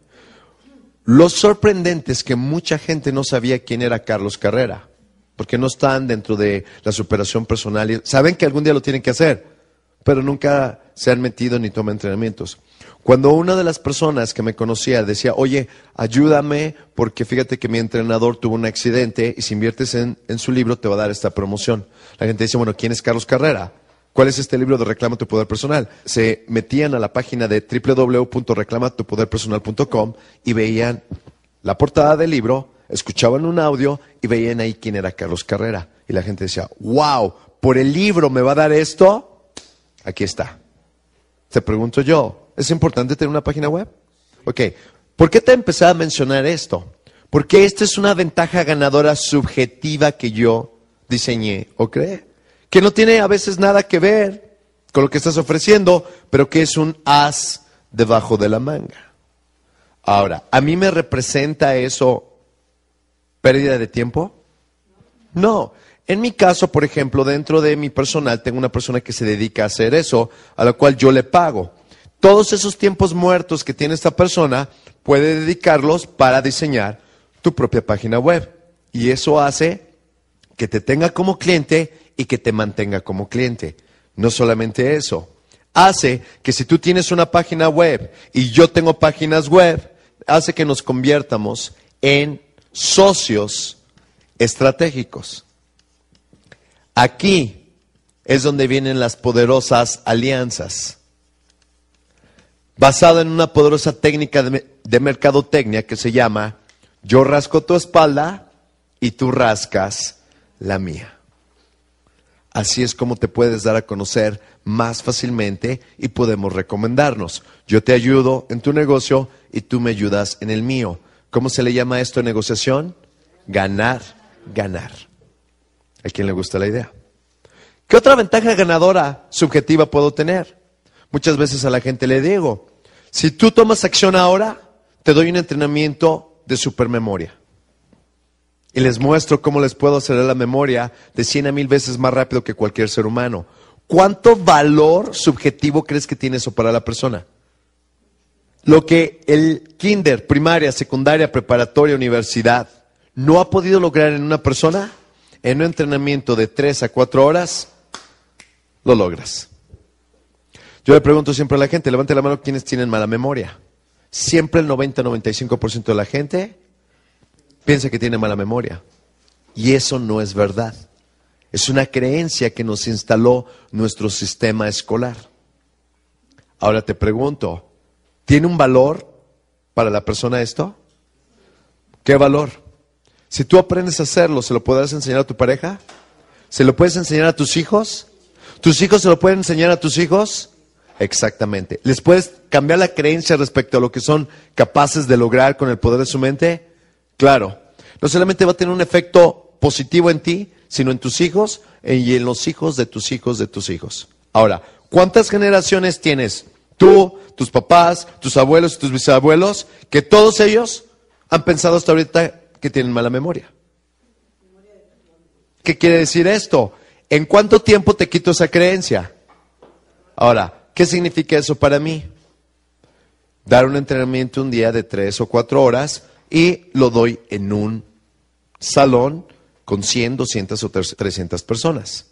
Lo sorprendente es que mucha gente no sabía quién era Carlos Carrera, porque no están dentro de la superación personal. Saben que algún día lo tienen que hacer, pero nunca se han metido ni toman entrenamientos. Cuando una de las personas que me conocía decía, oye, ayúdame porque fíjate que mi entrenador tuvo un accidente y si inviertes en, en, su libro te va a dar esta promoción. La gente dice, bueno, ¿quién es Carlos Carrera? ¿Cuál es este libro de Reclama tu Poder Personal? Se metían a la página de www.reclamatupoderpersonal.com y veían la portada del libro, escuchaban un audio y veían ahí quién era Carlos Carrera. Y la gente decía, wow, por el libro me va a dar esto. Aquí está. Te pregunto yo, ¿Es importante tener una página web? Ok, ¿por qué te empecé a mencionar esto? Porque esta es una ventaja ganadora subjetiva que yo diseñé o creé, que no tiene a veces nada que ver con lo que estás ofreciendo, pero que es un as debajo de la manga. Ahora, ¿a mí me representa eso pérdida de tiempo? No. En mi caso, por ejemplo, dentro de mi personal tengo una persona que se dedica a hacer eso, a la cual yo le pago todos esos tiempos muertos que tiene esta persona, puede dedicarlos para diseñar tu propia página web. Y eso hace que te tenga como cliente y que te mantenga como cliente. No solamente eso, hace que si tú tienes una página web y yo tengo páginas web, hace que nos conviertamos en socios estratégicos. Aquí es donde vienen las poderosas alianzas basada en una poderosa técnica de, mercadotecnia que se llama yo rasco tu espalda y tú rascas la mía. Así es como te puedes dar a conocer más fácilmente y podemos recomendarnos. Yo te ayudo en tu negocio y tú me ayudas en el mío. ¿Cómo se le llama esto en negociación? Ganar, ganar. ¿A quién le gusta la idea? ¿Qué otra ventaja ganadora subjetiva puedo tener? Muchas veces a la gente le digo, si tú tomas acción ahora, te doy un entrenamiento de supermemoria. Y les muestro cómo les puedo hacer la memoria de 100 a 1000 veces más rápido que cualquier ser humano. ¿Cuánto valor subjetivo crees que tiene eso para la persona? Lo que el kinder, primaria, secundaria, preparatoria, universidad no ha podido lograr en una persona, en un entrenamiento de 3 a 4 horas, lo logras. Yo le pregunto siempre a la gente, levante la mano quienes tienen mala memoria. Siempre el 90-95% de la gente piensa que tiene mala memoria. Y eso no es verdad. Es una creencia que nos instaló nuestro sistema escolar. Ahora te pregunto, ¿tiene un valor para la persona esto? ¿Qué valor? Si tú aprendes a hacerlo, ¿se lo podrás enseñar a tu pareja? ¿Se lo puedes enseñar a tus hijos? ¿Tus hijos se lo pueden enseñar a tus hijos? Exactamente. ¿Les puedes cambiar la creencia respecto a lo que son capaces de lograr con el poder de su mente? Claro. No solamente va a tener un efecto positivo en ti, sino en tus hijos y en los hijos de tus hijos de tus hijos. Ahora, ¿cuántas generaciones tienes? Tú, tus papás, tus abuelos y tus bisabuelos, que todos ellos han pensado hasta ahorita que tienen mala memoria. ¿Qué quiere decir esto? ¿En cuánto tiempo te quito esa creencia? Ahora, ¿Qué significa eso para mí? Dar un entrenamiento un día de tres o cuatro horas y lo doy en un salón con 100, 200 o 300 personas.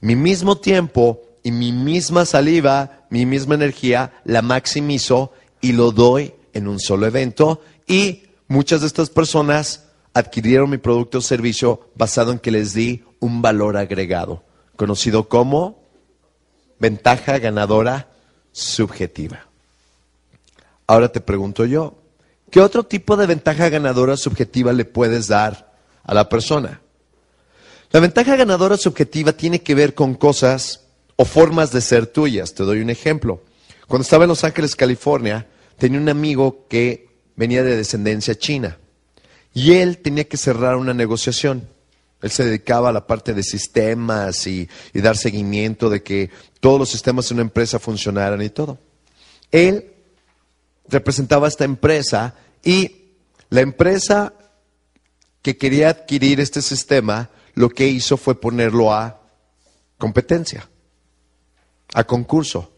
Mi mismo tiempo y mi misma saliva, mi misma energía, la maximizo y lo doy en un solo evento y muchas de estas personas adquirieron mi producto o servicio basado en que les di un valor agregado, conocido como ventaja ganadora subjetiva. Ahora te pregunto yo, ¿qué otro tipo de ventaja ganadora subjetiva le puedes dar a la persona? La ventaja ganadora subjetiva tiene que ver con cosas o formas de ser tuyas. Te doy un ejemplo. Cuando estaba en Los Ángeles, California, tenía un amigo que venía de descendencia china y él tenía que cerrar una negociación. Él se dedicaba a la parte de sistemas y, dar seguimiento de que todos los sistemas de una empresa funcionaran y todo. Él representaba esta empresa y La empresa que quería adquirir este sistema, lo que hizo fue ponerlo a competencia, a concurso.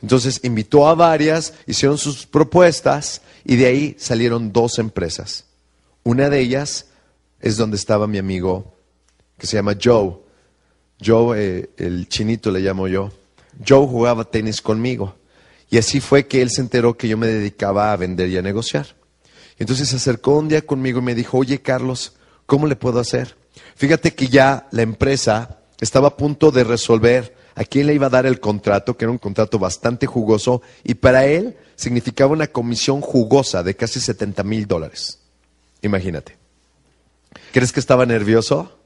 Entonces invitó a varias, hicieron sus propuestas y de ahí salieron dos empresas. Una de ellas es donde estaba mi amigo que se llama Joe. Joe, eh, el chinito le llamo yo. Joe jugaba tenis conmigo. Y así fue que él se enteró que yo me dedicaba a vender y a negociar. Entonces se acercó un día conmigo y me dijo, oye Carlos, ¿cómo le puedo hacer? Fíjate que ya la empresa estaba a punto de resolver a quién le iba a dar el contrato, que era un contrato bastante jugoso, y para él significaba una comisión jugosa de casi 70 mil dólares. Imagínate. ¿Crees que estaba nervioso?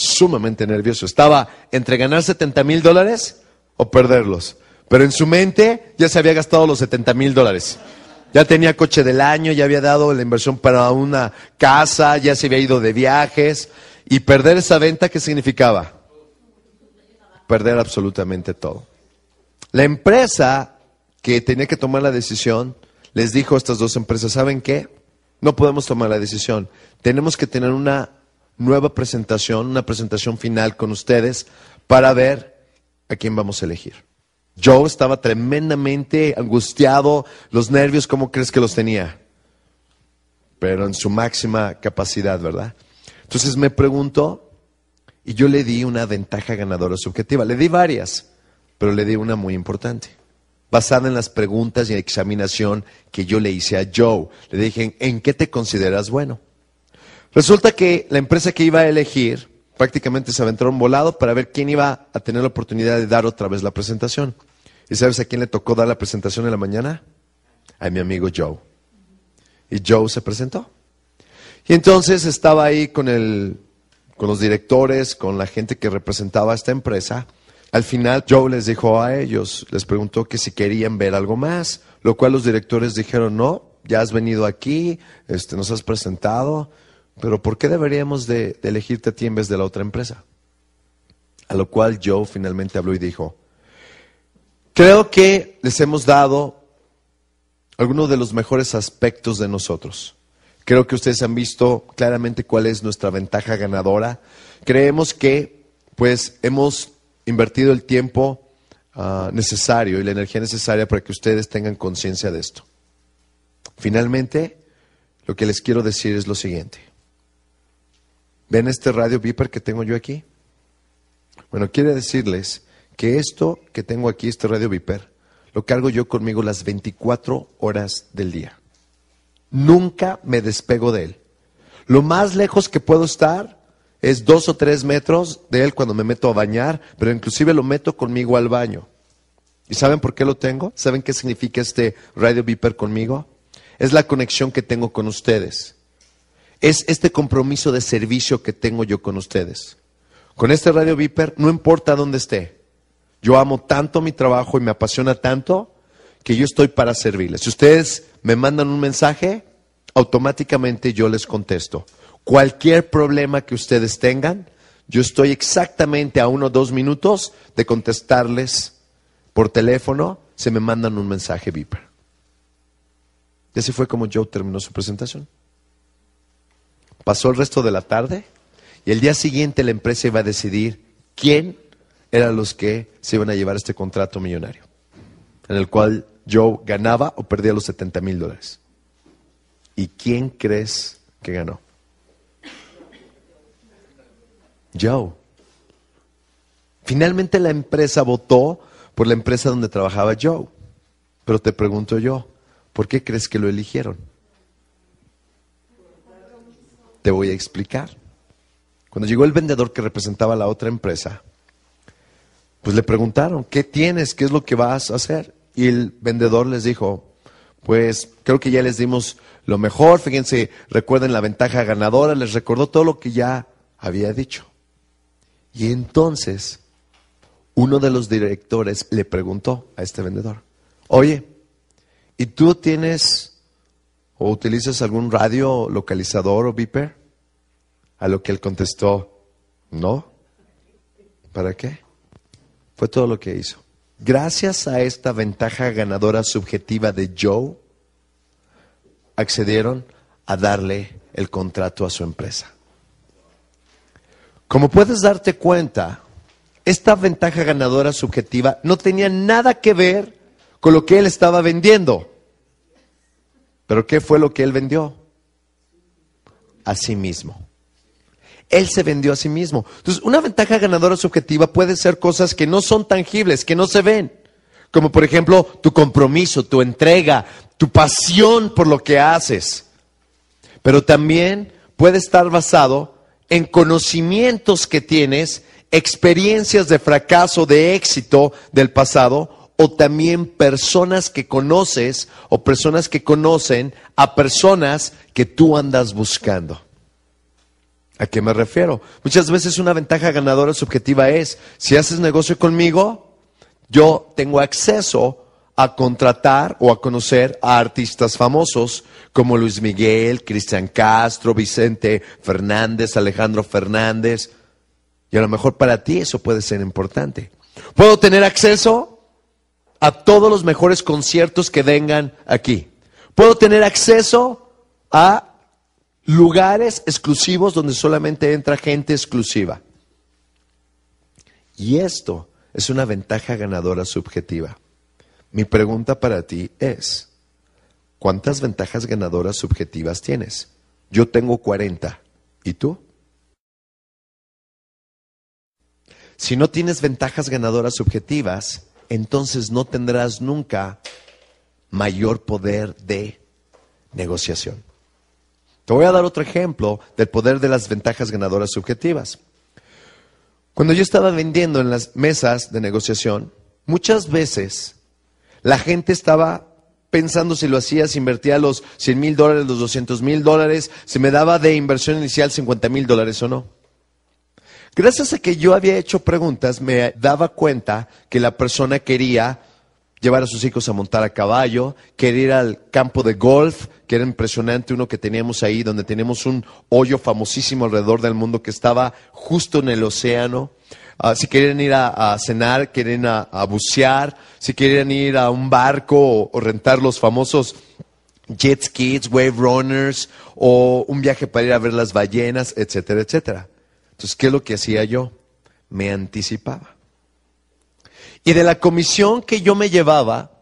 Sumamente nervioso. Estaba entre ganar 70 mil dólares o perderlos. Pero en su mente ya se había gastado los 70 mil dólares. Ya tenía coche del año, ya había dado la inversión para una casa, ya se había ido de viajes. Y perder esa venta, ¿qué significaba? Perder absolutamente todo. La empresa que tenía que tomar la decisión les dijo a estas dos empresas, ¿saben qué? No podemos tomar la decisión. Tenemos que tener una nueva presentación, una presentación final con ustedes para ver a quién vamos a elegir. Joe estaba tremendamente angustiado, los nervios, ¿cómo crees que los tenía? Pero en su máxima capacidad, ¿verdad? Entonces me preguntó y yo le di una ventaja ganadora subjetiva. Le di varias, pero le di una muy importante, basada en las preguntas y examinación que yo le hice a Joe. Le dije, ¿en qué te consideras bueno? Resulta que la empresa que iba a elegir prácticamente se aventaron volado para ver quién iba a tener la oportunidad de dar otra vez la presentación. ¿Y sabes a quién le tocó dar la presentación en la mañana? A mi amigo Joe. Y Joe se presentó. Y entonces estaba ahí con, el, con los directores, con la gente que representaba a esta empresa. Al final Joe les dijo a ellos, les preguntó que si querían ver algo más, lo cual los directores dijeron, no, ya has venido aquí, este, nos has presentado, pero ¿por qué deberíamos de, elegirte a ti en vez de la otra empresa? A lo cual Joe finalmente habló y dijo, Creo que les hemos dado algunos de los mejores aspectos de nosotros. Creo que ustedes han visto claramente cuál es nuestra ventaja ganadora. Creemos que pues hemos invertido el tiempo uh, necesario y la energía necesaria para que ustedes tengan conciencia de esto. Finalmente, lo que les quiero decir es lo siguiente. ¿Ven este radio Viper que tengo yo aquí? Bueno, quiere decirles que esto que tengo aquí, este radio Viper, lo cargo yo conmigo las 24 horas del día. Nunca me despego de él. Lo más lejos que puedo estar es dos o tres metros de él cuando me meto a bañar, pero inclusive lo meto conmigo al baño. ¿Y saben por qué lo tengo? ¿Saben qué significa este radio Viper conmigo? Es la conexión que tengo con ustedes. Es este compromiso de servicio que tengo yo con ustedes. Con este radio Viper, no importa dónde esté, yo amo tanto mi trabajo y me apasiona tanto que yo estoy para servirles. Si ustedes me mandan un mensaje, automáticamente yo les contesto. Cualquier problema que ustedes tengan, yo estoy exactamente a uno o dos minutos de contestarles por teléfono si me mandan un mensaje Viper. Y así fue como Joe terminó su presentación. Pasó el resto de la tarde y el día siguiente la empresa iba a decidir quién eran los que se iban a llevar este contrato millonario, en el cual Joe ganaba o perdía los 70 mil dólares. ¿Y quién crees que ganó? Joe. Finalmente la empresa votó por la empresa donde trabajaba Joe. Pero te pregunto yo, ¿por qué crees que lo eligieron? Te voy a explicar. Cuando llegó el vendedor que representaba la otra empresa, pues le preguntaron, ¿qué tienes? ¿Qué es lo que vas a hacer? Y el vendedor les dijo, pues creo que ya les dimos lo mejor, fíjense, recuerden la ventaja ganadora, les recordó todo lo que ya había dicho. Y entonces uno de los directores le preguntó a este vendedor, oye, ¿y tú tienes o utilizas algún radio localizador o beeper? A lo que él contestó, no. ¿Para qué? Fue todo lo que hizo. Gracias a esta ventaja ganadora subjetiva de Joe, accedieron a darle el contrato a su empresa. Como puedes darte cuenta, esta ventaja ganadora subjetiva no tenía nada que ver con lo que él estaba vendiendo. Pero ¿qué fue lo que él vendió? A sí mismo. Él se vendió a sí mismo. Entonces, una ventaja ganadora subjetiva puede ser cosas que no son tangibles, que no se ven. Como por ejemplo tu compromiso, tu entrega, tu pasión por lo que haces. Pero también puede estar basado en conocimientos que tienes, experiencias de fracaso, de éxito del pasado, o también personas que conoces o personas que conocen a personas que tú andas buscando. ¿A qué me refiero? Muchas veces una ventaja ganadora subjetiva es, si haces negocio conmigo, yo tengo acceso a contratar o a conocer a artistas famosos como Luis Miguel, Cristian Castro, Vicente Fernández, Alejandro Fernández. Y a lo mejor para ti eso puede ser importante. Puedo tener acceso a todos los mejores conciertos que vengan aquí. Puedo tener acceso a lugares exclusivos donde solamente entra gente exclusiva. Y esto es una ventaja ganadora subjetiva. Mi pregunta para ti es, ¿cuántas ventajas ganadoras subjetivas tienes? Yo tengo 40. ¿Y tú? Si no tienes ventajas ganadoras subjetivas, entonces no tendrás nunca mayor poder de negociación. Te voy a dar otro ejemplo del poder de las ventajas ganadoras subjetivas. Cuando yo estaba vendiendo en las mesas de negociación, muchas veces la gente estaba pensando si lo hacía, si invertía los 100 mil dólares, los 200 mil dólares, si me daba de inversión inicial 50 mil dólares o no. Gracias a que yo había hecho preguntas, me daba cuenta que la persona quería llevar a sus hijos a montar a caballo, quería ir al campo de golf, que era impresionante, uno que teníamos ahí, donde teníamos un hoyo famosísimo alrededor del mundo que estaba justo en el océano. Ah, si querían ir a, cenar, querían a, a, bucear, si querían ir a un barco o, rentar los famosos jet skis, wave runners, o un viaje para ir a ver las ballenas, etcétera, etcétera. Entonces, ¿qué es lo que hacía yo? Me anticipaba. Y de la comisión que yo me llevaba,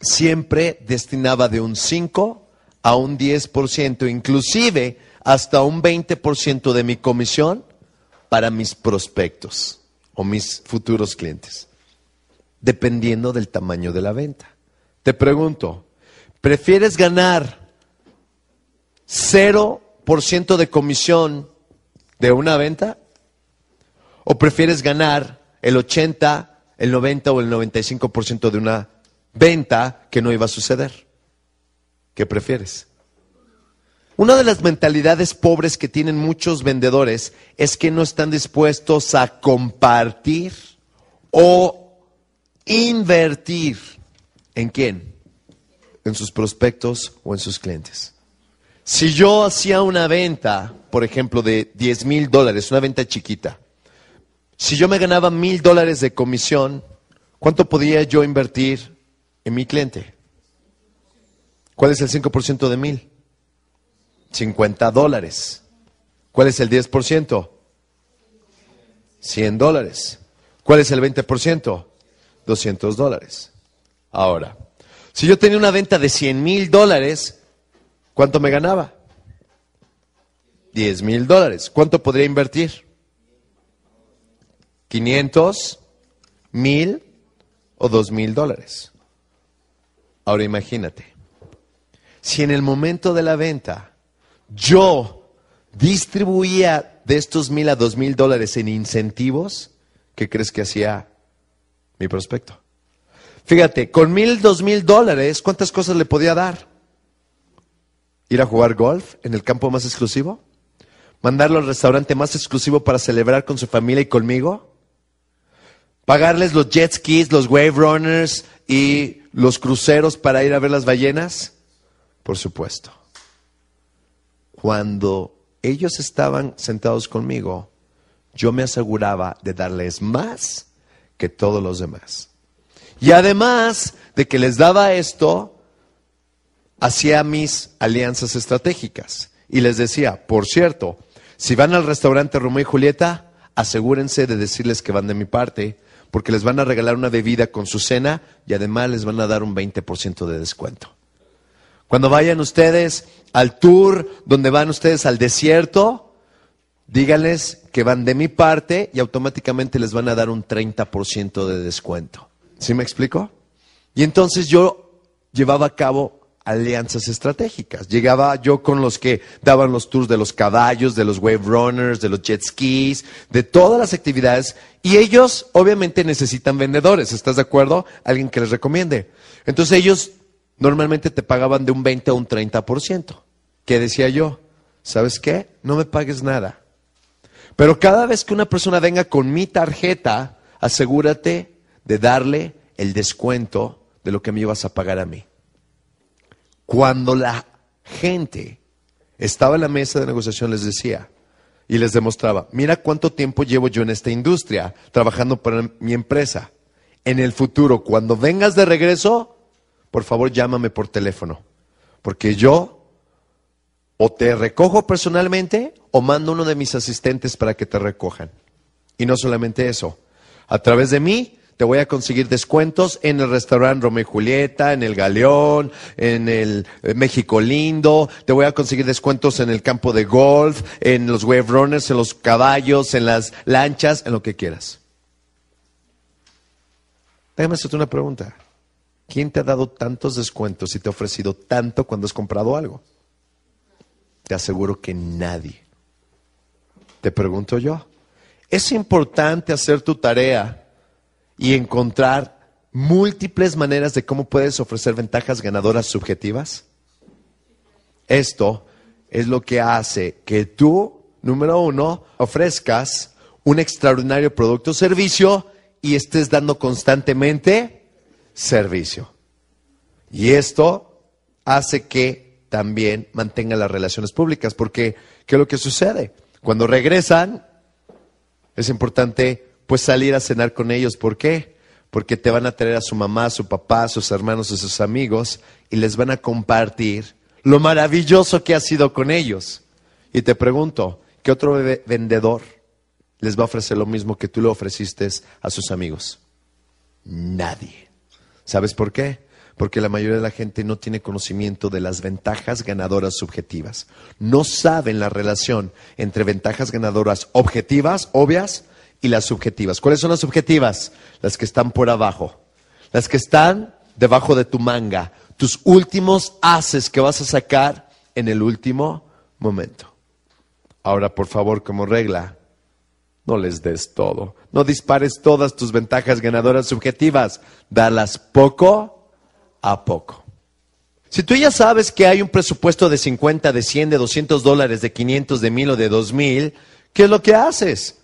siempre destinaba de un 5 a un 10%, inclusive hasta un 20% de mi comisión para mis prospectos o mis futuros clientes, dependiendo del tamaño de la venta. Te pregunto, ¿prefieres ganar 0% de comisión de una venta? ¿O prefieres ganar el 80, el 90 o el 95% de una venta que no iba a suceder? ¿Qué prefieres? Una de las mentalidades pobres que tienen muchos vendedores es que no están dispuestos a compartir o invertir. ¿En quién? En sus prospectos o en sus clientes. Si yo hacía una venta, por ejemplo, de 10 mil dólares, una venta chiquita, si yo me ganaba mil dólares de comisión, ¿cuánto podía yo invertir en mi cliente? ¿Cuál es el 5% de mil? 50 dólares. ¿Cuál es el 10%? 100 dólares. ¿Cuál es el 20%? 200 dólares. Ahora, si yo tenía una venta de 100 mil dólares, ¿cuánto me ganaba? 10 mil dólares. ¿Cuánto podría invertir? 500, mil o 2 mil dólares. Ahora imagínate, si en el momento de la venta yo distribuía de estos mil a dos mil dólares en incentivos, ¿qué crees que hacía mi prospecto? Fíjate, con mil, dos mil dólares, ¿cuántas cosas le podía dar? Ir a jugar golf en el campo más exclusivo, mandarlo al restaurante más exclusivo para celebrar con su familia y conmigo, pagarles los jet skis, los wave runners y los cruceros para ir a ver las ballenas, por supuesto cuando ellos estaban sentados conmigo, yo me aseguraba de darles más que todos los demás. Y además de que les daba esto, hacía mis alianzas estratégicas y les decía, por cierto, si van al restaurante Romeo y Julieta, asegúrense de decirles que van de mi parte, porque les van a regalar una bebida con su cena y además les van a dar un 20% de descuento. Cuando vayan ustedes al tour, donde van ustedes al desierto, díganles que van de mi parte y automáticamente les van a dar un 30% de descuento. ¿Sí me explico? Y entonces yo llevaba a cabo alianzas estratégicas. Llegaba yo con los que daban los tours de los caballos, de los wave runners, de los jet skis, de todas las actividades. Y ellos obviamente necesitan vendedores, ¿estás de acuerdo? Alguien que les recomiende. Entonces ellos normalmente te pagaban de un 20 a un 30%. ¿Qué decía yo? ¿Sabes qué? No me pagues nada. Pero cada vez que una persona venga con mi tarjeta, asegúrate de darle el descuento de lo que me ibas a pagar a mí. Cuando la gente estaba en la mesa de negociación, les decía y les demostraba, mira cuánto tiempo llevo yo en esta industria trabajando para mi empresa. En el futuro, cuando vengas de regreso, por favor llámame por teléfono, porque yo o te recojo personalmente o mando uno de mis asistentes para que te recojan. Y no solamente eso, a través de mí te voy a conseguir descuentos en el restaurante Romeo y Julieta, en el Galeón, en el eh, México Lindo. Te voy a conseguir descuentos en el campo de golf, en los wave runners, en los caballos, en las lanchas, en lo que quieras. Déjame hacerte una pregunta. ¿Quién te ha dado tantos descuentos y te ha ofrecido tanto cuando has comprado algo? Te aseguro que nadie. Te pregunto yo. Es importante hacer tu tarea y encontrar múltiples maneras de cómo puedes ofrecer ventajas ganadoras subjetivas? Esto es lo que hace que tú, número uno, ofrezcas un extraordinario producto o servicio y estés dando constantemente servicio. Y esto hace que también mantenga las relaciones públicas, porque ¿qué es lo que sucede? Cuando regresan, es importante pues salir a cenar con ellos. ¿Por qué? Porque te van a traer a su mamá, a su papá, a sus hermanos, a sus amigos y les van a compartir lo maravilloso que ha sido con ellos. Y te pregunto, ¿qué otro vendedor les va a ofrecer lo mismo que tú le ofreciste a sus amigos? Nadie. ¿Sabes por qué? Porque la mayoría de la gente no tiene conocimiento de las ventajas ganadoras subjetivas. No saben la relación entre ventajas ganadoras objetivas, obvias, y las subjetivas. ¿Cuáles son las subjetivas? Las que están por abajo. Las que están debajo de tu manga. Tus últimos haces que vas a sacar en el último momento. Ahora, por favor, como regla, no les des todo. No dispares todas tus ventajas ganadoras subjetivas. Dalas poco a poco. Si tú ya sabes que hay un presupuesto de 50, de 100, de 200 dólares, de 500, de 1000 o de 2000, ¿qué es lo que haces?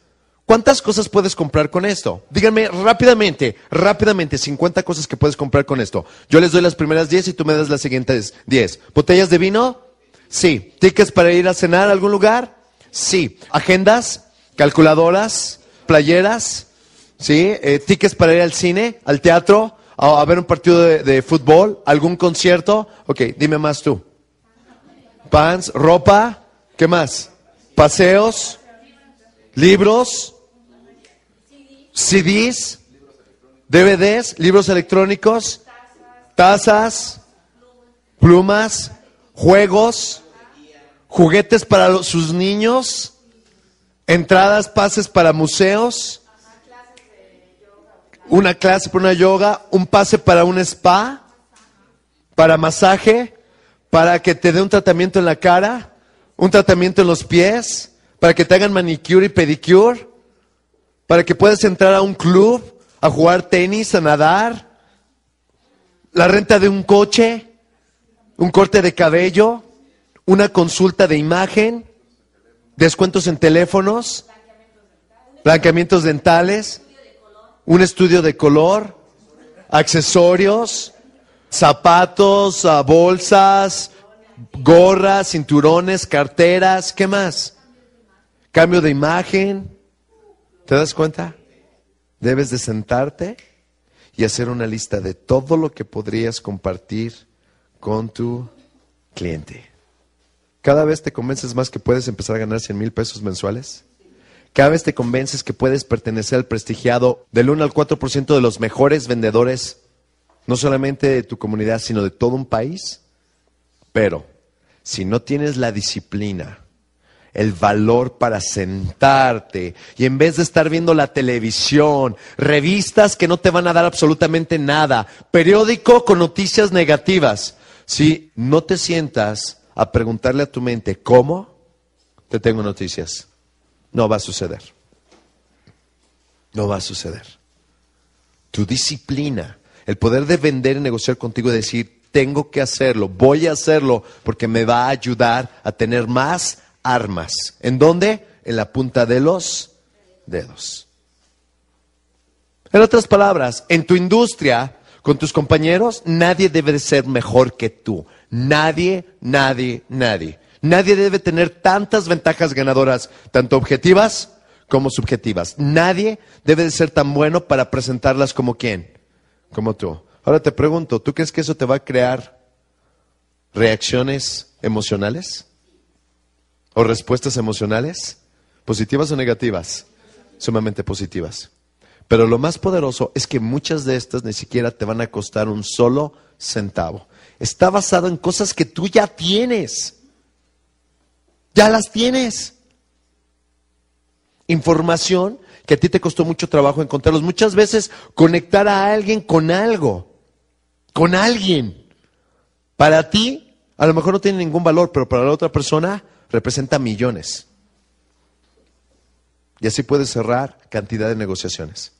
¿Cuántas cosas puedes comprar con esto? Díganme rápidamente, rápidamente, 50 cosas que puedes comprar con esto. Yo les doy las primeras 10 y tú me das las siguientes 10. ¿Botellas de vino? Sí. ¿Tickets para ir a cenar a algún lugar? Sí. ¿Agendas? ¿Calculadoras? ¿Playeras? ¿Sí? Eh, ¿Tickets para ir al cine? ¿Al teatro? ¿A, ver un partido de, fútbol? ¿Algún concierto? Ok, dime más tú. ¿Pants? ¿Ropa? ¿Qué más? ¿Paseos? ¿Libros? CDs, DVDs, libros electrónicos, tazas, plumas, juegos, juguetes para sus niños, entradas, pases para museos, una clase para una yoga, un pase para un spa, para masaje, para que te dé un tratamiento en la cara, un tratamiento en los pies, para que te hagan manicure y pedicure para que puedas entrar a un club, a jugar tenis, a nadar, la renta de un coche, un corte de cabello, una consulta de imagen, descuentos en teléfonos, blanqueamientos dentales, un estudio de color, accesorios, zapatos, ah, bolsas, gorras, cinturones, carteras, ¿qué más? Cambio de imagen, ¿Te das cuenta? Debes de sentarte y hacer una lista de todo lo que podrías compartir con tu cliente. Cada vez te convences más que puedes empezar a ganar 100 mil pesos mensuales. Cada vez te convences que puedes pertenecer al prestigiado del 1 al 4% de los mejores vendedores, no solamente de tu comunidad, sino de todo un país. Pero si no tienes la disciplina, el valor para sentarte y en vez de estar viendo la televisión, revistas que no te van a dar absolutamente nada, periódico con noticias negativas, si no te sientas a preguntarle a tu mente, ¿cómo? Te tengo noticias. No va a suceder. No va a suceder. Tu disciplina, el poder de vender y negociar contigo y decir, tengo que hacerlo, voy a hacerlo, porque me va a ayudar a tener más armas. ¿En dónde? En la punta de los dedos. En otras palabras, en tu industria, con tus compañeros, nadie debe de ser mejor que tú. Nadie, nadie, nadie. Nadie debe tener tantas ventajas ganadoras, tanto objetivas como subjetivas. Nadie debe de ser tan bueno para presentarlas como quién, como tú. Ahora te pregunto, ¿tú crees que eso te va a crear reacciones emocionales? ¿O respuestas emocionales? ¿Positivas o negativas? Sumamente positivas. Pero lo más poderoso es que muchas de estas ni siquiera te van a costar un solo centavo. Está basado en cosas que tú ya tienes. Ya las tienes. Información que a ti te costó mucho trabajo encontrarlos. Muchas veces conectar a alguien con algo. Con alguien. Para ti, a lo mejor no tiene ningún valor, pero para la otra persona representa millones. Y así puedes cerrar cantidad de negociaciones.